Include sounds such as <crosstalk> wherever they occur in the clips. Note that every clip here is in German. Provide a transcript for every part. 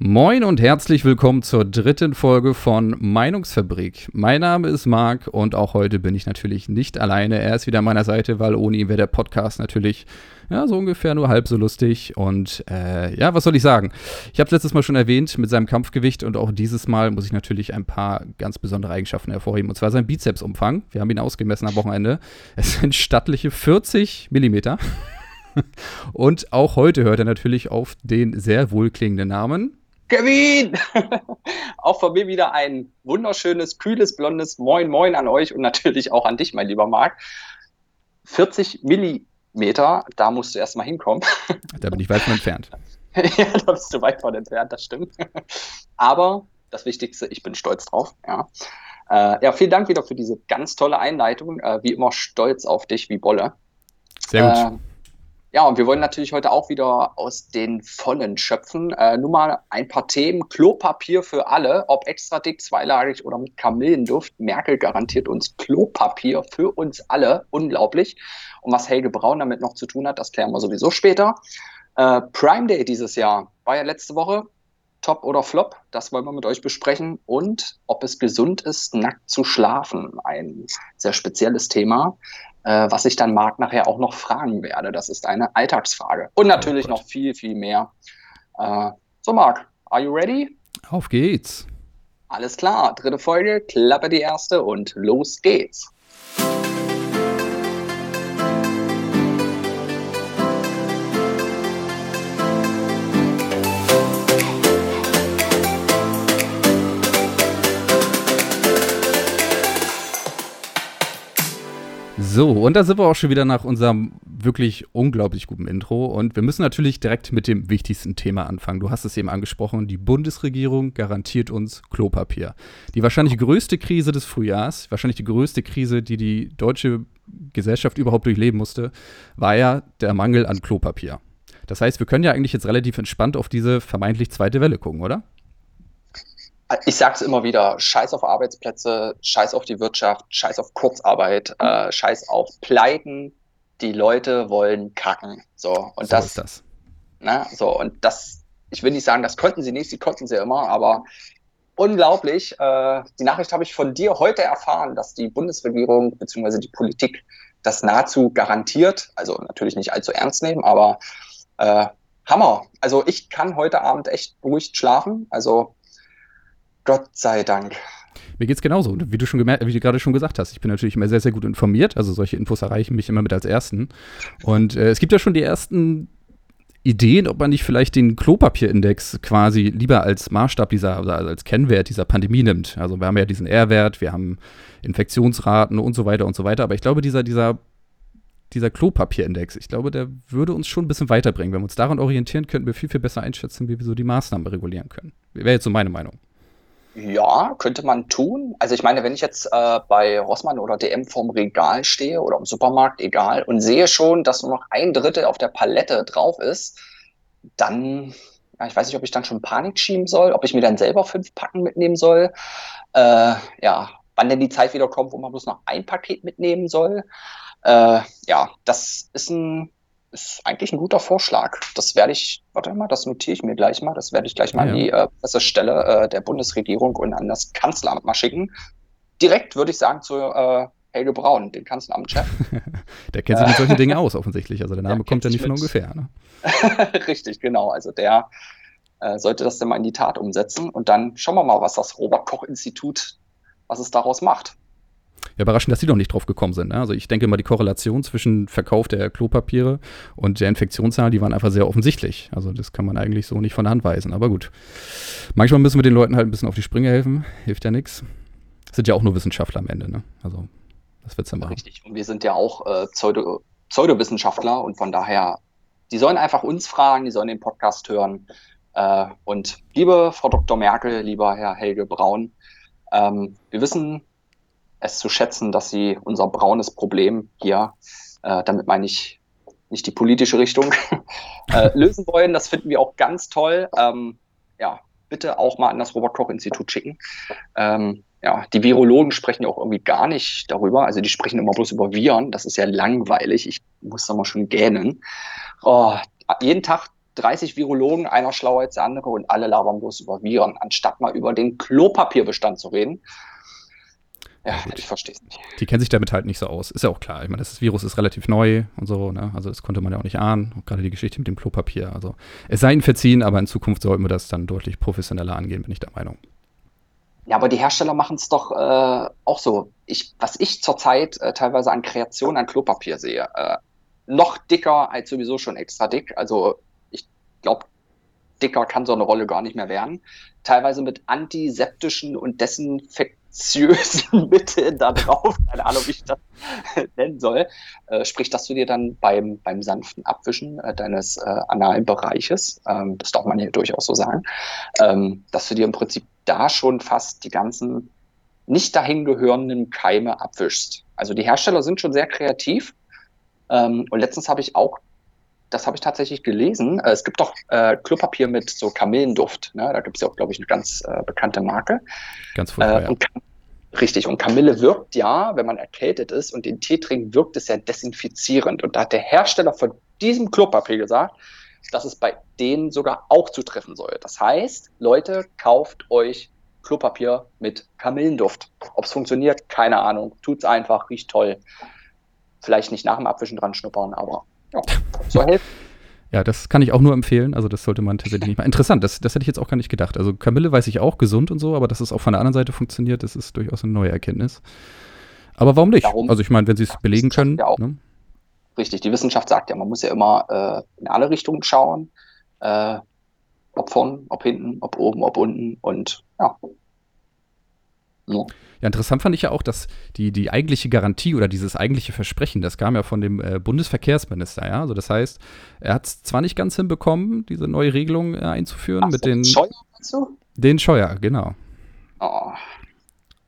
Moin und herzlich willkommen zur dritten Folge von Meinungsfabrik. Mein Name ist Marc und auch heute bin ich natürlich nicht alleine. Er ist wieder an meiner Seite, weil ohne ihn wäre der Podcast natürlich ja, so ungefähr nur halb so lustig. Und äh, ja, was soll ich sagen? Ich habe es letztes Mal schon erwähnt mit seinem Kampfgewicht und auch dieses Mal muss ich natürlich ein paar ganz besondere Eigenschaften hervorheben. Und zwar sein Bizepsumfang. Wir haben ihn ausgemessen am Wochenende. Es sind stattliche 40 Millimeter. <laughs> Und auch heute hört er natürlich auf den sehr wohlklingenden Namen Kevin! <laughs> auch von mir wieder ein wunderschönes, kühles, blondes Moin Moin an euch und natürlich auch an dich, mein lieber Marc. 40 Millimeter, da musst du erstmal hinkommen. <laughs> Da bin ich weit von entfernt. <laughs> ja, da bist du weit von entfernt, das stimmt. Aber das Wichtigste, ich bin stolz drauf. Ja, äh, ja vielen Dank wieder für diese ganz tolle Einleitung. Äh, wie immer stolz auf dich wie Bolle. Sehr gut. Äh, ja, und wir wollen natürlich heute auch wieder aus den Vollen schöpfen. Äh, nur mal ein paar Themen. Klopapier für alle, ob extra dick, zweilagig oder mit Kamillenduft. Merkel garantiert uns Klopapier für uns alle. Unglaublich. Und was Helge Braun damit noch zu tun hat, das klären wir sowieso später. Äh, Prime Day dieses Jahr war ja letzte Woche. Top oder Flop, das wollen wir mit euch besprechen. Und ob es gesund ist, nackt zu schlafen. Ein sehr spezielles Thema äh, was ich dann Marc nachher auch noch fragen werde. Das ist eine Alltagsfrage. Und natürlich oh noch viel, viel mehr. Äh, so, Marc, are you ready? Auf geht's. Alles klar, dritte Folge, klappe die erste und los geht's. So, und da sind wir auch schon wieder nach unserem wirklich unglaublich guten Intro. Und wir müssen natürlich direkt mit dem wichtigsten Thema anfangen. Du hast es eben angesprochen, die Bundesregierung garantiert uns Klopapier. Die wahrscheinlich größte Krise des Frühjahrs, wahrscheinlich die größte Krise, die die deutsche Gesellschaft überhaupt durchleben musste, war ja der Mangel an Klopapier. Das heißt, wir können ja eigentlich jetzt relativ entspannt auf diese vermeintlich zweite Welle gucken, oder? Ich sage es immer wieder, scheiß auf Arbeitsplätze, scheiß auf die Wirtschaft, scheiß auf Kurzarbeit, äh, scheiß auf Pleiten. Die Leute wollen kacken. So, und so das, ist das. Na, so, und das, ich will nicht sagen, das konnten sie nicht, sie konnten sie immer, aber unglaublich. Äh, die Nachricht habe ich von dir heute erfahren, dass die Bundesregierung bzw. die Politik das nahezu garantiert, also natürlich nicht allzu ernst nehmen, aber äh, Hammer. Also ich kann heute Abend echt beruhigt schlafen. Also Gott sei Dank. Mir geht es genauso. Wie du, schon wie du gerade schon gesagt hast, ich bin natürlich immer sehr, sehr gut informiert. Also solche Infos erreichen mich immer mit als Ersten. Und äh, es gibt ja schon die ersten Ideen, ob man nicht vielleicht den Klopapierindex quasi lieber als Maßstab dieser, oder als Kennwert dieser Pandemie nimmt. Also wir haben ja diesen R-Wert, wir haben Infektionsraten und so weiter und so weiter. Aber ich glaube, dieser, dieser, dieser Klopapierindex, ich glaube, der würde uns schon ein bisschen weiterbringen. Wenn wir uns daran orientieren, könnten wir viel, viel besser einschätzen, wie wir so die Maßnahmen regulieren können. Wäre jetzt so meine Meinung. Ja, könnte man tun. Also ich meine, wenn ich jetzt äh, bei Rossmann oder DM vorm Regal stehe oder im Supermarkt, egal, und sehe schon, dass nur noch ein Drittel auf der Palette drauf ist, dann, ja, ich weiß nicht, ob ich dann schon Panik schieben soll, ob ich mir dann selber fünf Packen mitnehmen soll. Äh, ja, wann denn die Zeit wieder kommt, wo man bloß noch ein Paket mitnehmen soll. Äh, ja, das ist ein ist eigentlich ein guter Vorschlag. Das werde ich, warte mal, das notiere ich mir gleich mal. Das werde ich gleich mal ja. an die äh, Pressestelle äh, der Bundesregierung und an das Kanzleramt mal schicken. Direkt würde ich sagen zu äh, Helge Braun, den Kanzleramtschef. <laughs> der kennt sich mit solchen Dingen aus, offensichtlich. Also der Name der kommt ja nicht von ungefähr. Ne? <laughs> Richtig, genau. Also der äh, sollte das dann mal in die Tat umsetzen. Und dann schauen wir mal, was das Robert-Koch-Institut, was es daraus macht. Ja, überraschend, dass sie noch nicht drauf gekommen sind. Ne? Also ich denke mal, die Korrelation zwischen Verkauf der Klopapiere und der Infektionszahl, die waren einfach sehr offensichtlich. Also das kann man eigentlich so nicht von der Hand weisen. Aber gut. Manchmal müssen wir den Leuten halt ein bisschen auf die Sprünge helfen. Hilft ja nichts. Sind ja auch nur Wissenschaftler am Ende. Ne? Also das wird's dann machen. Richtig. Und wir sind ja auch äh, Pseudo Pseudowissenschaftler und von daher, die sollen einfach uns fragen, die sollen den Podcast hören. Äh, und liebe Frau Dr. Merkel, lieber Herr Helge Braun, ähm, wir wissen, es zu schätzen, dass sie unser braunes Problem hier, äh, damit meine ich nicht die politische Richtung, <laughs> äh, lösen wollen. Das finden wir auch ganz toll. Ähm, ja, bitte auch mal an das Robert-Koch-Institut schicken. Ähm, ja, die Virologen sprechen ja auch irgendwie gar nicht darüber. Also die sprechen immer bloß über Viren. Das ist ja langweilig. Ich muss da mal schon gähnen. Oh, jeden Tag 30 Virologen, einer schlauer als der andere und alle labern bloß über Viren, anstatt mal über den Klopapierbestand zu reden. Ja, Gut. ich verstehe es nicht. Die kennen sich damit halt nicht so aus. Ist ja auch klar. Ich meine, das Virus ist relativ neu und so, ne? Also das konnte man ja auch nicht ahnen. Und gerade die Geschichte mit dem Klopapier. Also es sei ihnen verziehen, aber in Zukunft sollten wir das dann deutlich professioneller angehen, bin ich der Meinung. Ja, aber die Hersteller machen es doch äh, auch so. Ich, was ich zurzeit äh, teilweise an Kreation an Klopapier sehe, äh, noch dicker als sowieso schon extra dick. Also ich glaube, dicker kann so eine Rolle gar nicht mehr werden. Teilweise mit antiseptischen und desinfektiösen <laughs> Mitteln da drauf. Keine Ahnung, wie ich das <laughs> nennen soll. Äh, sprich, dass du dir dann beim, beim sanften Abwischen äh, deines äh, analen Bereiches, ähm, das darf man hier durchaus so sagen, ähm, dass du dir im Prinzip da schon fast die ganzen nicht dahin gehörenden Keime abwischst. Also die Hersteller sind schon sehr kreativ. Ähm, und letztens habe ich auch, das habe ich tatsächlich gelesen, äh, es gibt doch äh, Klopapier mit so Kamillenduft. Ne? Da gibt es ja auch, glaube ich, eine ganz äh, bekannte Marke. Ganz furchtbar, Äh, Richtig, und Kamille wirkt ja, wenn man erkältet ist und den Tee trinkt, wirkt es ja desinfizierend. Und da hat der Hersteller von diesem Klopapier gesagt, dass es bei denen sogar auch zutreffen soll. Das heißt, Leute, kauft euch Klopapier mit Kamillenduft. Ob es funktioniert, keine Ahnung. Tut's einfach, riecht toll. Vielleicht nicht nach dem Abwischen dran schnuppern, aber ja, soll helfen. Ja, das kann ich auch nur empfehlen. Also, das sollte man tatsächlich nicht mal. Interessant, das, das hätte ich jetzt auch gar nicht gedacht. Also, Kamille weiß ich auch, gesund und so, aber dass es auch von der anderen Seite funktioniert, das ist durchaus eine neue Erkenntnis. Aber warum nicht? Darum- also, ich meine, wenn sie es belegen können. Ja auch. Ne? Richtig, die Wissenschaft sagt ja, man muss ja immer äh, in alle Richtungen schauen. Äh, ob vorn, ob hinten, ob oben, ob unten und ja. Ja. Ja, interessant fand ich ja auch, dass die, die eigentliche Garantie oder dieses eigentliche Versprechen, das kam ja von dem äh, Bundesverkehrsminister, ja. Also das heißt, er hat es zwar nicht ganz hinbekommen, diese neue Regelung äh, einzuführen Ach mit so, den, Scheuer meinst du? den Scheuer, genau. Oh.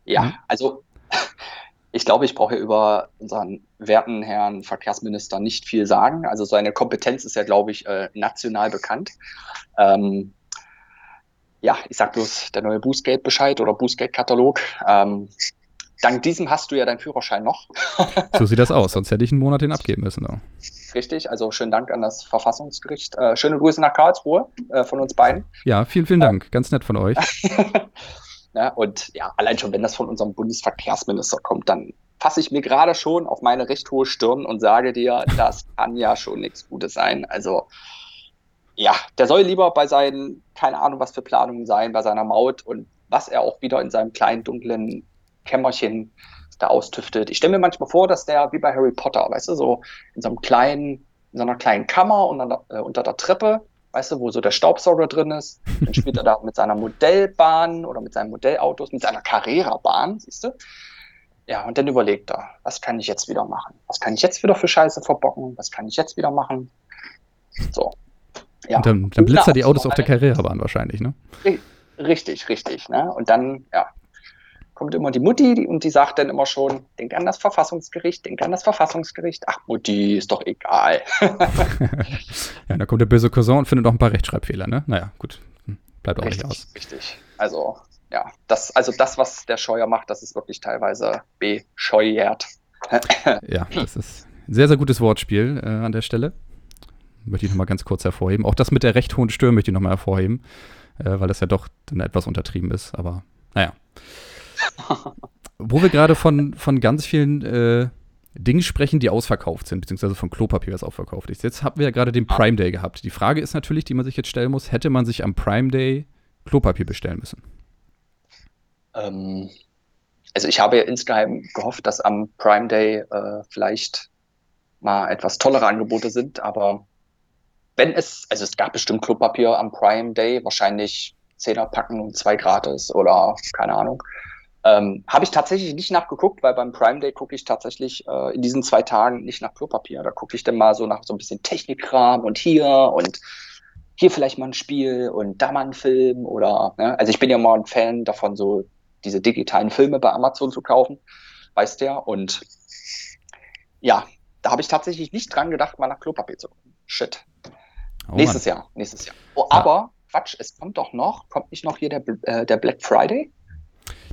Ja, Mhm. also <laughs> ich glaube, ich brauche über unseren werten Herrn Verkehrsminister nicht viel sagen. Also seine Kompetenz ist ja, glaube ich, äh, national bekannt. Ähm, ja, ich sag bloß der neue Bußgeld-Bescheid oder Bußgeld-Katalog. Ähm, dank diesem hast du ja deinen Führerschein noch. <laughs> So sieht das aus, sonst hätte ich einen Monat den abgeben müssen. Ja. Richtig, also schönen Dank an das Verfassungsgericht. Äh, schöne Grüße nach Karlsruhe äh, von uns beiden. ja, vielen, vielen Dank. Ganz nett von euch. <laughs> Ja, und ja, allein schon, wenn das von unserem Bundesverkehrsminister kommt, dann fasse ich mir gerade schon auf meine recht hohe Stirn und sage dir, das kann ja schon nichts Gutes sein. Also ja, der soll lieber bei seinen, keine Ahnung, was für Planungen sein, bei seiner Maut und was er auch wieder in seinem kleinen, dunklen Kämmerchen da austüftet. Ich stelle mir manchmal vor, dass der wie bei Harry Potter, weißt du, so in so einem kleinen, in so einer kleinen Kammer und dann, äh, unter der Treppe, weißt du, wo so der Staubsauger drin ist. Dann spielt er da mit seiner Modellbahn oder mit seinen Modellautos, mit seiner Carrera-Bahn, siehst du? Ja, und dann überlegt er, was kann ich jetzt wieder machen? Was kann ich jetzt wieder für Scheiße verbocken? Was kann ich jetzt wieder machen? So. Ja. Und dann, dann blitzt er die Autos auf der Carrera-Bahn wahrscheinlich, ne? Richtig, richtig. Ne? Und dann, ja, kommt immer die Mutti die, und die sagt dann immer schon, denk an das Verfassungsgericht, denk an das Verfassungsgericht. Ach, Mutti, ist doch egal. <laughs> ja, dann kommt der böse Cousin und findet noch ein paar Rechtschreibfehler, ne? Naja, gut. Bleibt auch nicht Richtig, aus. richtig. Also, ja, das, also das, was der Scheuer macht, das ist wirklich teilweise bescheuert. Ja, das ist ein sehr, sehr gutes Wortspiel äh, an der Stelle. Möchte ich nochmal ganz kurz hervorheben. Auch das mit der recht hohen Stirn möchte ich nochmal hervorheben, äh, weil das ja doch dann etwas untertrieben ist. Aber naja. Wo wir gerade von, von ganz vielen äh, Dingen sprechen, die ausverkauft sind, beziehungsweise von Klopapier, was ausverkauft ist. Jetzt haben wir ja gerade den Prime Day gehabt. Die Frage ist natürlich, die man sich jetzt stellen muss, hätte man sich am Prime Day Klopapier bestellen müssen? Ähm, also ich habe ja insgeheim gehofft, dass am Prime Day äh, vielleicht mal etwas tollere Angebote sind, aber wenn es, also es gab bestimmt Klopapier am Prime Day, wahrscheinlich Zehner packen und zwei gratis oder keine Ahnung. Ähm, habe ich tatsächlich nicht nachgeguckt, weil beim Prime Day gucke ich tatsächlich äh, in diesen zwei Tagen nicht nach Klopapier. Da gucke ich dann mal so nach so ein bisschen Technikkram und hier und hier vielleicht mal ein Spiel und da mal ein Film oder, ne? also ich bin ja mal ein Fan davon, so diese digitalen Filme bei Amazon zu kaufen, weißt ja. Und ja, da habe ich tatsächlich nicht dran gedacht, mal nach Klopapier zu gucken. Shit. Oh, nächstes Jahr, nächstes Jahr. Oh, Ja. aber Quatsch, es kommt doch noch, kommt nicht noch hier der, äh, der Black Friday?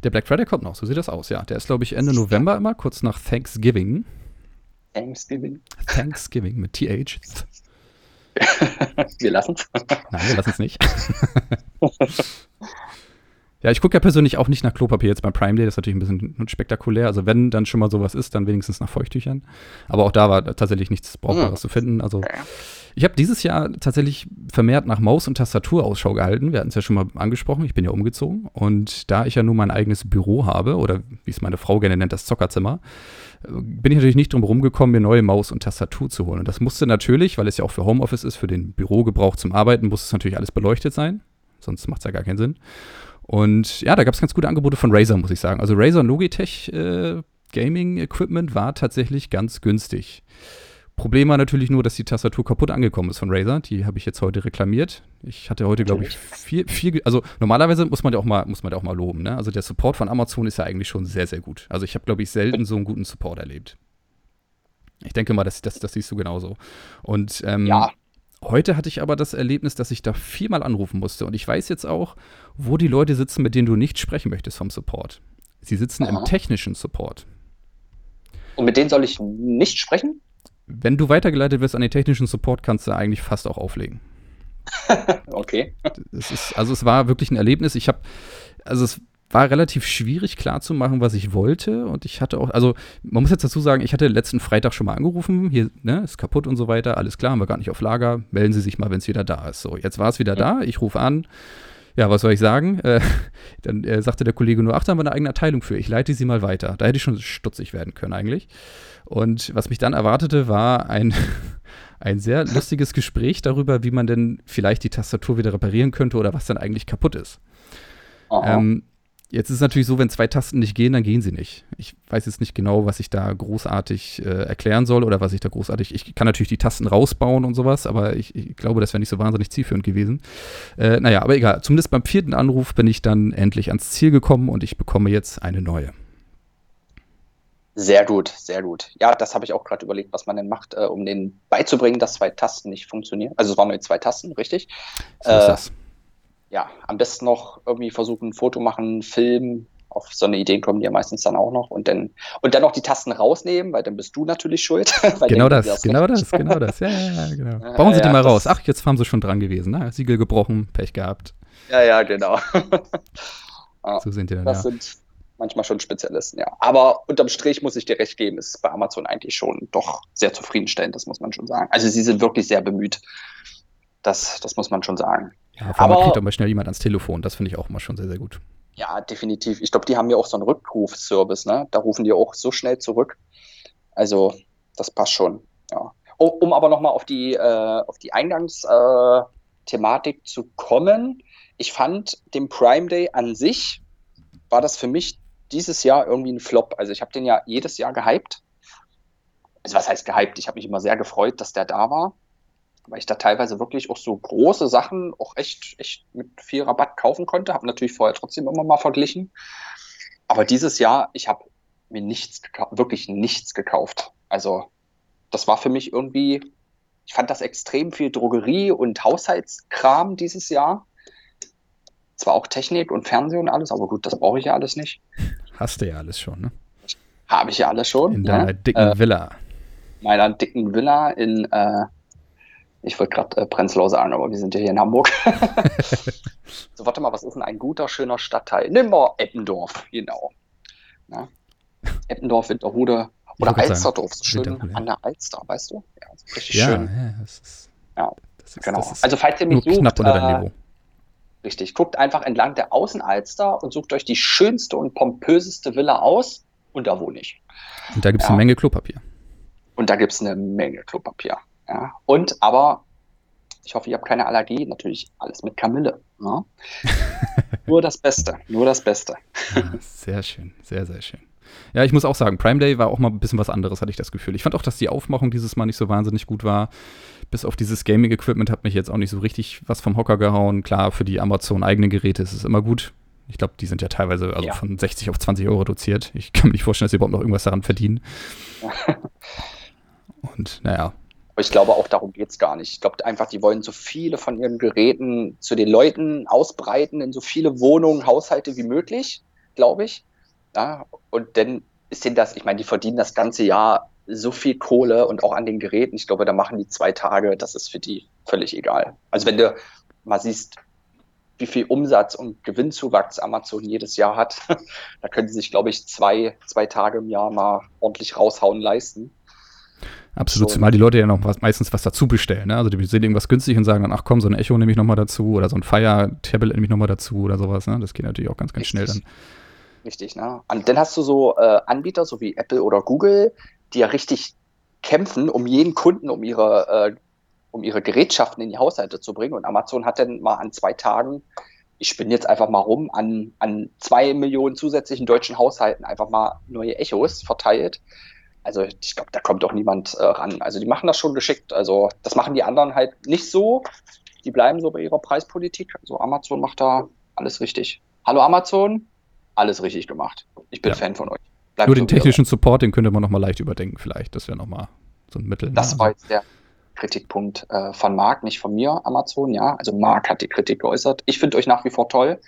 Der Black Friday kommt noch, so sieht das aus, ja. Der ist, glaube ich, Ende November immer, kurz nach Thanksgiving. Thanksgiving. Thanksgiving mit TH. <laughs> wir lassen es. Nein, wir lassen es nicht. <laughs> Ja, ich gucke ja persönlich auch nicht nach Klopapier jetzt beim Prime Day, das ist natürlich ein bisschen spektakulär. Also wenn dann schon mal sowas ist, dann wenigstens nach Feuchttüchern. Aber auch da war tatsächlich nichts Brauchbares mhm. zu finden. Also ich habe dieses Jahr tatsächlich vermehrt nach Maus- und Tastatur Ausschau gehalten. Wir hatten es ja schon mal angesprochen, ich bin ja umgezogen. Und da ich ja nun mein eigenes Büro habe, oder wie es meine Frau gerne nennt, das Zockerzimmer, bin ich natürlich nicht drum rumgekommen, mir neue Maus und Tastatur zu holen. Und das musste natürlich, weil es ja auch für Homeoffice ist, für den Bürogebrauch zum Arbeiten, muss es natürlich alles beleuchtet sein. Sonst macht es ja gar keinen Sinn. Und ja, da gab es ganz gute Angebote von Razer, muss ich sagen. Also Razer Logitech äh, Gaming Equipment war tatsächlich ganz günstig. Problem war natürlich nur, dass die Tastatur kaputt angekommen ist von Razer. Die habe ich jetzt heute reklamiert. Ich hatte heute, glaube ich, vier, vier, also normalerweise muss man ja auch mal, muss man ja auch mal loben. Ne? Also der Support von Amazon ist ja eigentlich schon sehr, sehr gut. Also ich habe, glaube ich, selten so einen guten Support erlebt. Ich denke mal, das, das, das siehst du genauso. Und ähm, ja. Heute hatte ich aber das Erlebnis, dass ich da viermal anrufen musste. Und ich weiß jetzt auch, wo die Leute sitzen, mit denen du nicht sprechen möchtest vom Support. Sie sitzen Aha. im technischen Support. Und mit denen soll ich nicht sprechen? Wenn du weitergeleitet wirst an den technischen Support, kannst du eigentlich fast auch auflegen. <laughs> okay. Es ist, also es war wirklich ein Erlebnis. Ich habe, also es war relativ schwierig klarzumachen, was ich wollte. Und ich hatte auch, also man muss jetzt dazu sagen, ich hatte letzten Freitag schon mal angerufen, hier, ne, ist kaputt und so weiter, alles klar, haben wir gar nicht auf Lager, melden Sie sich mal, wenn es wieder da ist. So, jetzt war es wieder da, ich rufe an. Ja, was soll ich sagen? <laughs> Äh, dann äh, sagte der Kollege nur, ach, da haben wir eine eigene Abteilung für, ich leite sie mal weiter. Da hätte ich schon stutzig werden können eigentlich. Und was mich dann erwartete, war ein, <laughs> ein sehr lustiges Gespräch darüber, wie man denn vielleicht die Tastatur wieder reparieren könnte oder was dann eigentlich kaputt ist. Ähm, Jetzt ist es natürlich so, wenn zwei Tasten nicht gehen, dann gehen sie nicht. Ich weiß jetzt nicht genau, was ich da großartig äh, erklären soll oder was ich da großartig. Ich kann natürlich die Tasten rausbauen und sowas, aber ich, ich glaube, das wäre nicht so wahnsinnig zielführend gewesen. Äh, naja, aber egal. Zumindest beim vierten Anruf bin ich dann endlich ans Ziel gekommen und ich bekomme jetzt eine neue. Sehr gut, sehr gut. Ja, das habe ich auch gerade überlegt, was man denn macht, äh, um denen beizubringen, dass zwei Tasten nicht funktionieren. Also es waren nur zwei Tasten, richtig? So ist äh, das ja, am besten noch irgendwie versuchen, ein Foto machen, filmen. Auf so eine Idee kommen die ja meistens dann auch noch. Und dann, und dann noch die Tasten rausnehmen, weil dann bist du natürlich schuld. <laughs> genau das, das genau das, genau das. Ja, ja, ja genau. <laughs> Bauen Sie ja, die mal raus. Ach, jetzt haben sie schon dran gewesen. Ne? Siegel gebrochen, Pech gehabt. Ja, ja, genau. <laughs> so sind die dann, das sind manchmal schon Spezialisten, ja. Aber unterm Strich muss ich dir recht geben, ist bei Amazon eigentlich schon doch sehr zufriedenstellend, das muss man schon sagen. Also sie sind wirklich sehr bemüht. Das, das muss man schon sagen. Ja, vor allem kriegt auch mal schnell jemand ans Telefon. Das finde ich auch immer schon sehr, sehr gut. Ja, definitiv. Ich glaube, die haben ja auch so einen Rückrufservice, ne? Da rufen die auch so schnell zurück. Also, das passt schon, ja. Oh, um aber nochmal auf die, äh, auf die Eingangsthematik äh, zu kommen. Ich fand den Prime Day an sich, war das für mich dieses Jahr irgendwie ein Flop. Also ich habe den ja jedes Jahr gehypt. Also was heißt gehypt? Ich habe mich immer sehr gefreut, dass der da war weil ich da teilweise wirklich auch so große Sachen auch echt, echt mit viel Rabatt kaufen konnte. Habe natürlich vorher trotzdem immer mal verglichen. Aber dieses Jahr, ich habe mir nichts, wirklich nichts gekauft. Also das war für mich irgendwie, ich fand das extrem viel Drogerie und Haushaltskram dieses Jahr. Zwar auch Technik und Fernsehen und alles, aber gut, das brauche ich ja alles nicht. Hast du ja alles schon, ne? Habe ich ja alles schon. In deiner ja. dicken äh, Villa. Meiner dicken Villa in äh, ich wollte gerade äh, Prenzlau sagen, aber wir sind ja hier in Hamburg. <laughs> so, warte mal, was ist denn ein guter, schöner Stadtteil? Nimm mal Eppendorf, genau. Ja. Eppendorf, Winterhude oder Alsterdorf, so schön an der Alster, weißt du? Ja, richtig ja, schön. Ja, das ist, ja das ist, genau. Das ist also, falls ihr mich sucht, äh. Richtig, guckt einfach entlang der Außenalster und sucht euch die schönste und pompöseste Villa aus und da wohne ich. Und da gibt es ja. eine Menge Klopapier. Und da gibt es eine Menge Klopapier. Ja. Und aber, ich hoffe, ihr habt keine Allergie, natürlich alles mit Kamille. Ja. <laughs> nur das Beste, nur das Beste. Ja, sehr schön, sehr, sehr schön. Ja, ich muss auch sagen, Prime Day war auch mal ein bisschen was anderes, hatte ich das Gefühl. Ich fand auch, dass die Aufmachung dieses Mal nicht so wahnsinnig gut war. Bis auf dieses Gaming-Equipment hat mich jetzt auch nicht so richtig was vom Hocker gehauen. Klar, für die Amazon-eigenen Geräte ist es immer gut. Ich glaube, die sind ja teilweise also ja. von 60 auf 20 Euro reduziert. Ich kann mir nicht vorstellen, dass sie überhaupt noch irgendwas daran verdienen. <laughs> Und naja, ich glaube, auch darum geht es gar nicht. Ich glaube einfach, die wollen so viele von ihren Geräten zu den Leuten ausbreiten in so viele Wohnungen, Haushalte wie möglich, glaube ich. Ja, und dann ist denen das, ich meine, die verdienen das ganze Jahr so viel Kohle und auch an den Geräten. Ich glaube, da machen die zwei Tage, das ist für die völlig egal. Also wenn du mal siehst, wie viel Umsatz und Gewinnzuwachs Amazon jedes Jahr hat, <laughs> da können sie sich, glaube ich, zwei, zwei Tage im Jahr mal ordentlich raushauen leisten. Absolut, so. zumal die Leute ja noch was, meistens was dazu bestellen. Ne? Also die sehen irgendwas günstig und sagen dann, ach komm, so ein Echo nehme ich nochmal dazu oder so ein Fire-Tablet nehme ich nochmal dazu oder sowas. Ne? Das geht natürlich auch ganz, ganz Richtig. schnell dann. Richtig, ne? Und dann hast du so äh, Anbieter, so wie Apple oder Google, die ja richtig kämpfen, um jeden Kunden, um ihre, äh, um ihre Gerätschaften in die Haushalte zu bringen. Und Amazon hat dann mal an zwei Tagen, ich spinne jetzt einfach mal rum, an, an zwei Millionen zusätzlichen deutschen Haushalten einfach mal neue Echos verteilt. Also ich glaube, da kommt doch niemand äh, ran. Also die machen das schon geschickt. Also das machen die anderen halt nicht so. Die bleiben so bei ihrer Preispolitik. Also Amazon macht da alles richtig. Hallo Amazon, alles richtig gemacht. Ich bin ja. Fan von euch. Bleibt Nur den technischen Support, den könnte man nochmal leicht überdenken vielleicht. Das wäre nochmal so ein Mittel. Ne? Das war jetzt der Kritikpunkt äh, von Marc, nicht von mir, Amazon, ja. Also Marc hat die Kritik geäußert. Ich finde euch nach wie vor toll.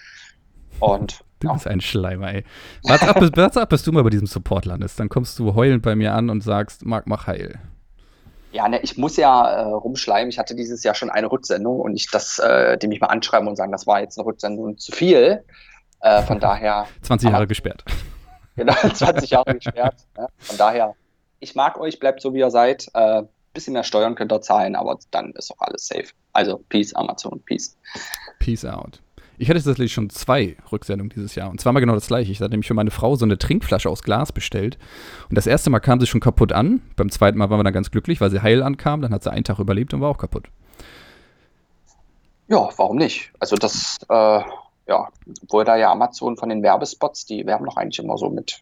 Und Du bist ein Schleimer, ey. Warte ab, bis, warte ab, bis du mal bei diesem Support landest. Dann kommst du heulend bei mir an und sagst, Marc, mach heil. Ja, ne, ich muss ja äh, rumschleimen. Ich hatte dieses Jahr schon eine Rücksendung und nicht das, äh, die mich mal anschreiben und sagen, das war jetzt eine Rücksendung zu viel. Äh, von daher. <laughs> 20 Jahre aber, gesperrt. <laughs> Genau, 20 Jahre gesperrt. Ne? Von daher, ich mag euch, bleibt so wie ihr seid. Äh, bisschen mehr Steuern könnt ihr zahlen, aber dann ist auch alles safe. Also, Peace, Amazon, Peace. Peace out. Ich hatte tatsächlich schon zwei Rücksendungen dieses Jahr. Und zweimal genau das gleiche. Ich hatte nämlich für meine Frau so eine Trinkflasche aus Glas bestellt. Und das erste Mal kam sie schon kaputt an. Beim zweiten Mal waren wir dann ganz glücklich, weil sie heil ankam. Dann hat sie einen Tag überlebt und war auch kaputt. Ja, warum nicht? Also das, äh, ja, obwohl da ja Amazon von den Werbespots, die werben doch eigentlich immer so mit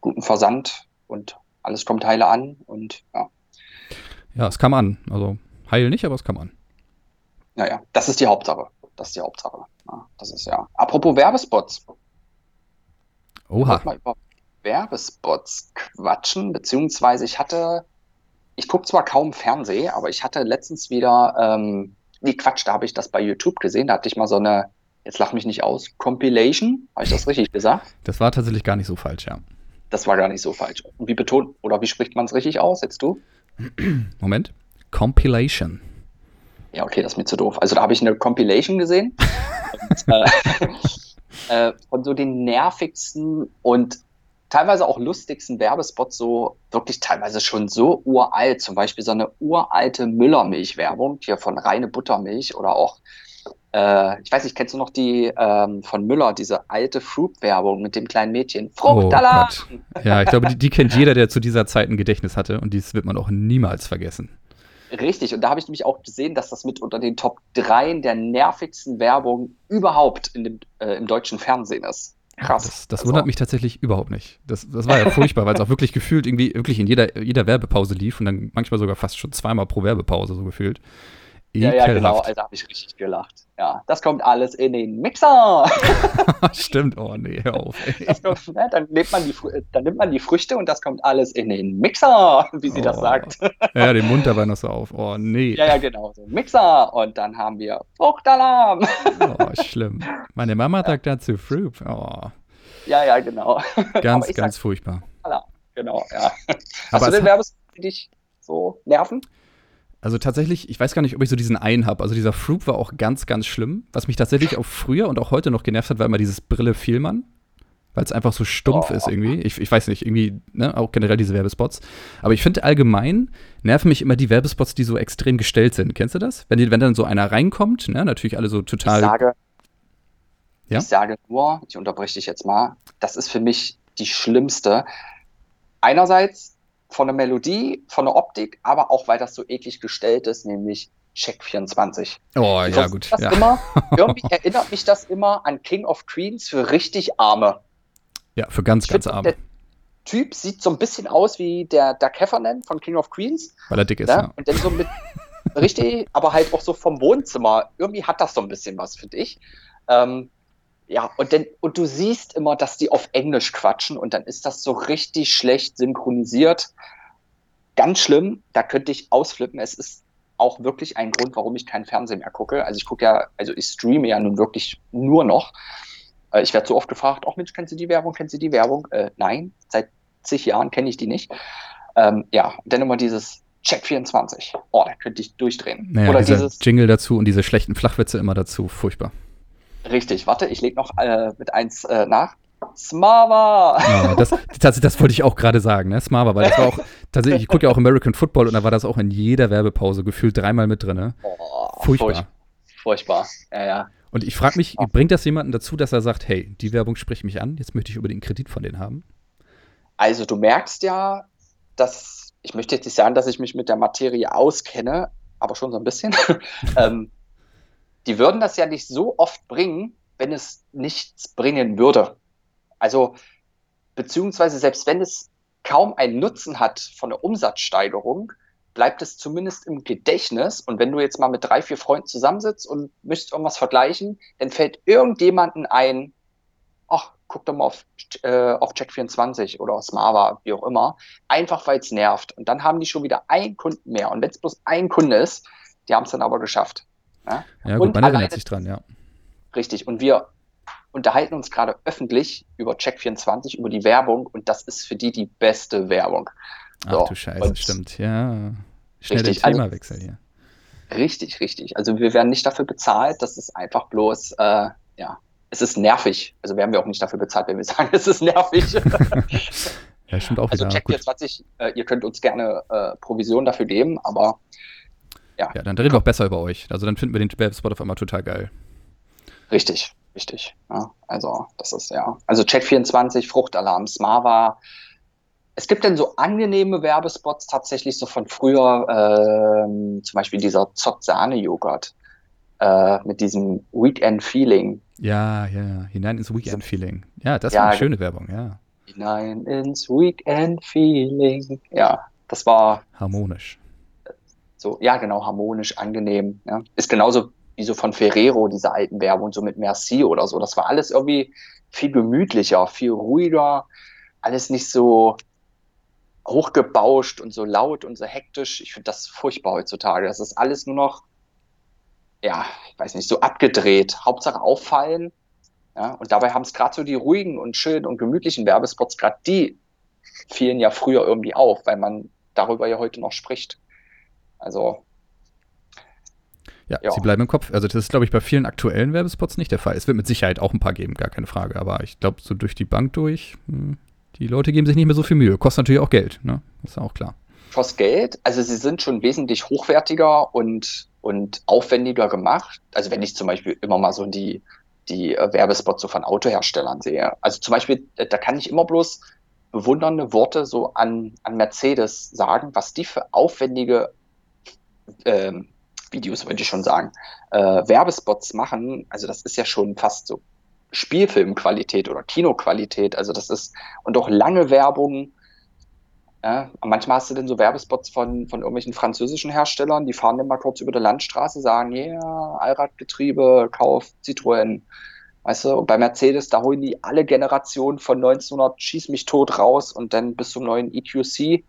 gutem Versand und alles kommt heile an und ja. Ja, es kam an. Also heil nicht, aber es kam an. Naja, das ist die Hauptsache. Das ist die Hauptsache. Das ist ja. Apropos Werbespots. Oha. Ich mal über Werbespots quatschen, beziehungsweise ich hatte, ich gucke zwar kaum Fernsehen, aber ich hatte letztens wieder, ähm, nee, Quatsch, da habe ich das bei YouTube gesehen, da hatte ich mal so eine, jetzt lach mich nicht aus, Compilation, habe ich das richtig gesagt? Das war tatsächlich gar nicht so falsch, ja. Das war gar nicht so falsch. wie betont, oder wie spricht man es richtig aus, jetzt du? Moment. Compilation. Ja, okay, das ist mir zu doof. Also da habe ich eine Compilation gesehen <laughs> und, äh, äh, von so den nervigsten und teilweise auch lustigsten Werbespots, so wirklich teilweise schon so uralt. Zum Beispiel so eine uralte Müllermilch-Werbung hier von reine Buttermilch oder auch, äh, ich weiß nicht, kennst du noch die ähm, von Müller, diese alte Fruit-Werbung mit dem kleinen Mädchen? Fruchtalarm! Oh ja, ich glaube, die, die kennt jeder, der zu dieser Zeit ein Gedächtnis hatte und dies wird man auch niemals vergessen. Richtig, und da habe ich nämlich auch gesehen, dass das mit unter den Top 3 der nervigsten Werbung überhaupt in dem, äh, im deutschen Fernsehen ist. Krass. Das, das also. wundert mich tatsächlich überhaupt nicht. Das, das war ja <laughs> furchtbar, weil es auch wirklich gefühlt irgendwie wirklich in jeder, jeder Werbepause lief und dann manchmal sogar fast schon zweimal pro Werbepause so gefühlt. Ja, ja, genau, also habe ich richtig gelacht. Ja, das kommt alles in den Mixer. <laughs> <laughs> Stimmt, oh nee, hör auf. Kommt, ne, dann, nimmt man die, dann nimmt man die Früchte und das kommt alles in den Mixer, wie sie oh. das sagt. <laughs> ja, den Mund dabei noch so auf. Oh nee. Ja, ja, genau, so Mixer. Und dann haben wir Fruchtalarm. oh, schlimm. Meine Mama sagt dazu Fruit. Oh. Ja, ja, genau. Ganz, ganz sag, furchtbar. Genau, ja. Hast Aber du denn Werbes, die dich so nerven? Also tatsächlich, ich weiß gar nicht, ob ich so diesen einen habe. Also dieser Fruit war auch ganz, ganz schlimm. Was mich tatsächlich auch früher und auch heute noch genervt hat, war immer dieses Brille Vielmann. Weil es einfach so stumpf oh. ist irgendwie. Ich, ich weiß nicht, irgendwie, ne, auch generell diese Werbespots. Aber ich finde allgemein nerven mich immer die Werbespots, die so extrem gestellt sind. Kennst du das? Wenn, die, wenn dann so einer reinkommt, ne, natürlich alle so total. Ich sage, ja? ich sage nur, ich unterbreche dich jetzt mal, das ist für mich die schlimmste. Einerseits von der Melodie, von der Optik, aber auch weil das so eklig gestellt ist, nämlich Check 24. Oh, ja, gut. Ja. Immer, <laughs> irgendwie erinnert mich das immer an King of Queens für richtig Arme. Ja, für ganz, ich ganz find, Arme. Der Typ sieht so ein bisschen aus wie der Doug Heffernan von King of Queens. Weil er dick ist, ne? ja. Und dann so mit, <laughs> richtig, aber halt auch so vom Wohnzimmer. Irgendwie hat das so ein bisschen was, finde ich. Ähm, ja, und, denn, und du siehst immer, dass die auf Englisch quatschen und dann ist das so richtig schlecht synchronisiert. Ganz schlimm, da könnte ich ausflippen. Es ist auch wirklich ein Grund, warum ich keinen Fernsehen mehr gucke. Also ich gucke ja, also ich streame ja nun wirklich nur noch. Äh, ich werde so oft gefragt, ach Mensch, kennst du die Werbung, kennst du die Werbung? Äh, nein, seit zig Jahren kenne ich die nicht. Ähm, ja, dann immer dieses Check 24. Oh, da könnte ich durchdrehen. Naja, Oder dieses Jingle dazu und diese schlechten Flachwitze immer dazu. Furchtbar. Richtig, warte, ich lege noch äh, mit eins äh, nach. Smava! Ja, das, das, das, wollte ich auch gerade sagen, ne? Smava, weil das war auch, <laughs> tatsächlich, ich gucke ja auch American Football und da war das auch in jeder Werbepause gefühlt dreimal mit drin, ne? Oh, furchtbar. Furchtbar, ja, ja. Und ich frage mich, bringt das jemanden dazu, dass er sagt, hey, die Werbung spricht mich an, jetzt möchte ich über den Kredit von denen haben? Also du merkst ja, dass, ich möchte jetzt nicht sagen, dass ich mich mit der Materie auskenne, aber schon so ein bisschen. <laughs> ähm, die würden das ja nicht so oft bringen, wenn es nichts bringen würde. Also, beziehungsweise selbst wenn es kaum einen Nutzen hat von der Umsatzsteigerung, bleibt es zumindest im Gedächtnis. Und wenn du jetzt mal mit drei, vier Freunden zusammensitzt und müsst irgendwas vergleichen, dann fällt irgendjemanden ein, ach, guck doch mal auf, äh, auf Check24 oder Smava, wie auch immer, einfach weil es nervt. Und dann haben die schon wieder einen Kunden mehr. Und wenn es bloß ein Kunde ist, die haben es dann aber geschafft. Ja, ja gut, man erinnert sich dran, ja. Richtig. Und wir unterhalten uns gerade öffentlich über Check24, über die Werbung und das ist für die die beste Werbung. So, Ach du Scheiße, stimmt, ja. Schnell richtig, den Themawechsel also, hier. Richtig, richtig. Also wir werden nicht dafür bezahlt, das ist einfach bloß, äh, ja, es ist nervig. Also werden wir auch nicht dafür bezahlt, wenn wir <laughs> sagen, es ist nervig. <laughs> ja, stimmt auch also wieder. Check24, äh, ihr könnt uns gerne äh, Provision dafür geben, aber ja. Ja, dann reden wir auch besser über euch. Also dann finden wir den Werbespot auf einmal total geil. Richtig, richtig. Ja, also das ist ja. Also Check24, Fruchtalarm, Smava, es gibt denn so angenehme Werbespots tatsächlich so von früher, ähm, zum Beispiel dieser Zott-Sahne-Joghurt äh, mit diesem Weekend-Feeling. Ja, ja, hinein ins Weekend-Feeling. Ja, das ja, war eine schöne Werbung, ja. Hinein ins Weekend-Feeling. Ja, das war. Harmonisch. So, ja, genau, harmonisch, angenehm. Ja. Ist genauso wie so von Ferrero, diese alten Werbung, so mit Merci oder so. Das war alles irgendwie viel gemütlicher, viel ruhiger, alles nicht so hochgebauscht und so laut und so hektisch. Ich finde das furchtbar heutzutage. Das ist alles nur noch, ja, ich weiß nicht, so abgedreht. Hauptsache auffallen. Ja, und dabei haben es gerade so die ruhigen und schönen und gemütlichen Werbespots, gerade die fielen ja früher irgendwie auf, weil man darüber ja heute noch spricht. Also. Ja, ja. sie bleiben im Kopf. Also, das ist, glaube ich, bei vielen aktuellen Werbespots nicht der Fall. Es wird mit Sicherheit auch ein paar geben, gar keine Frage. Aber ich glaube, so durch die Bank durch, hm, die Leute geben sich nicht mehr so viel Mühe. Kostet natürlich auch Geld, ne? Ist auch klar. Kostet Geld. Also sie sind schon wesentlich hochwertiger und, und aufwendiger gemacht. Also wenn ich zum Beispiel immer mal so die, die äh, Werbespots so von Autoherstellern sehe. Also zum Beispiel, äh, da kann ich immer bloß bewundernde Worte so an, an Mercedes sagen, was die für aufwendige ähm, Videos, würde ich schon sagen, äh, Werbespots machen. Also das ist ja schon fast so Spielfilmqualität oder Kinoqualität. Also das ist, und auch lange Werbung. Ja, manchmal hast du dann so Werbespots von, von irgendwelchen französischen Herstellern, die fahren dann mal kurz über der Landstraße, sagen, ja, yeah, Allradgetriebe, Kauf Citroën. Weißt du, und bei Mercedes, da holen die alle Generationen von 1900 Schieß mich tot raus und dann bis zum neuen EQC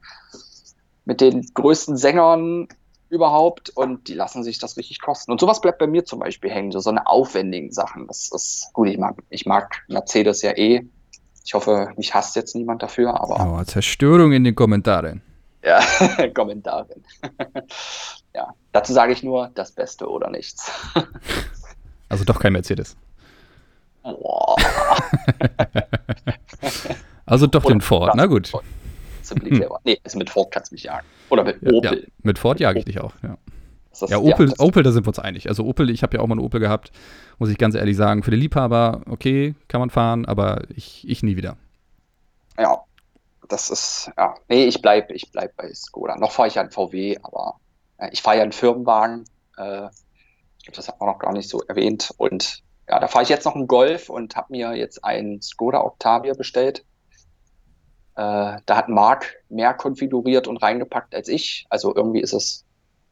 mit den größten Sängern überhaupt und die lassen sich das richtig kosten. Und sowas bleibt bei mir zum Beispiel hängen, so, so eine aufwendigen Sachen. Das ist gut, ich mag, ich mag Mercedes ja eh. Ich hoffe, mich hasst jetzt niemand dafür, aber. Oh, Zerstörung in den Kommentaren. Ja, <laughs> Kommentaren. <laughs> ja, dazu sage ich nur das Beste oder nichts. <laughs> also doch kein Mercedes. Also doch den Ford, na gut. Simply clever. Nee, also mit Ford kannst du mich jagen. Oder mit ja, Opel. Ja, mit Ford jage ich dich auch, ja. Das, ja, Opel, ja, Opel, da sind wir uns einig. Also Opel, ich habe ja auch mal einen Opel gehabt, muss ich ganz ehrlich sagen. Für die Liebhaber, okay, kann man fahren, aber ich, ich nie wieder. Ja, das ist, ja, nee, ich bleibe ich bleib bei Skoda. Noch fahre ich ja einen VW, aber äh, ich fahre ja einen Firmenwagen. Äh, ich glaube, das hat man noch gar nicht so erwähnt. Und ja, da fahre ich jetzt noch einen Golf und habe mir jetzt einen Skoda Octavia bestellt. Äh, da hat Marc mehr konfiguriert und reingepackt als ich. Also irgendwie ist es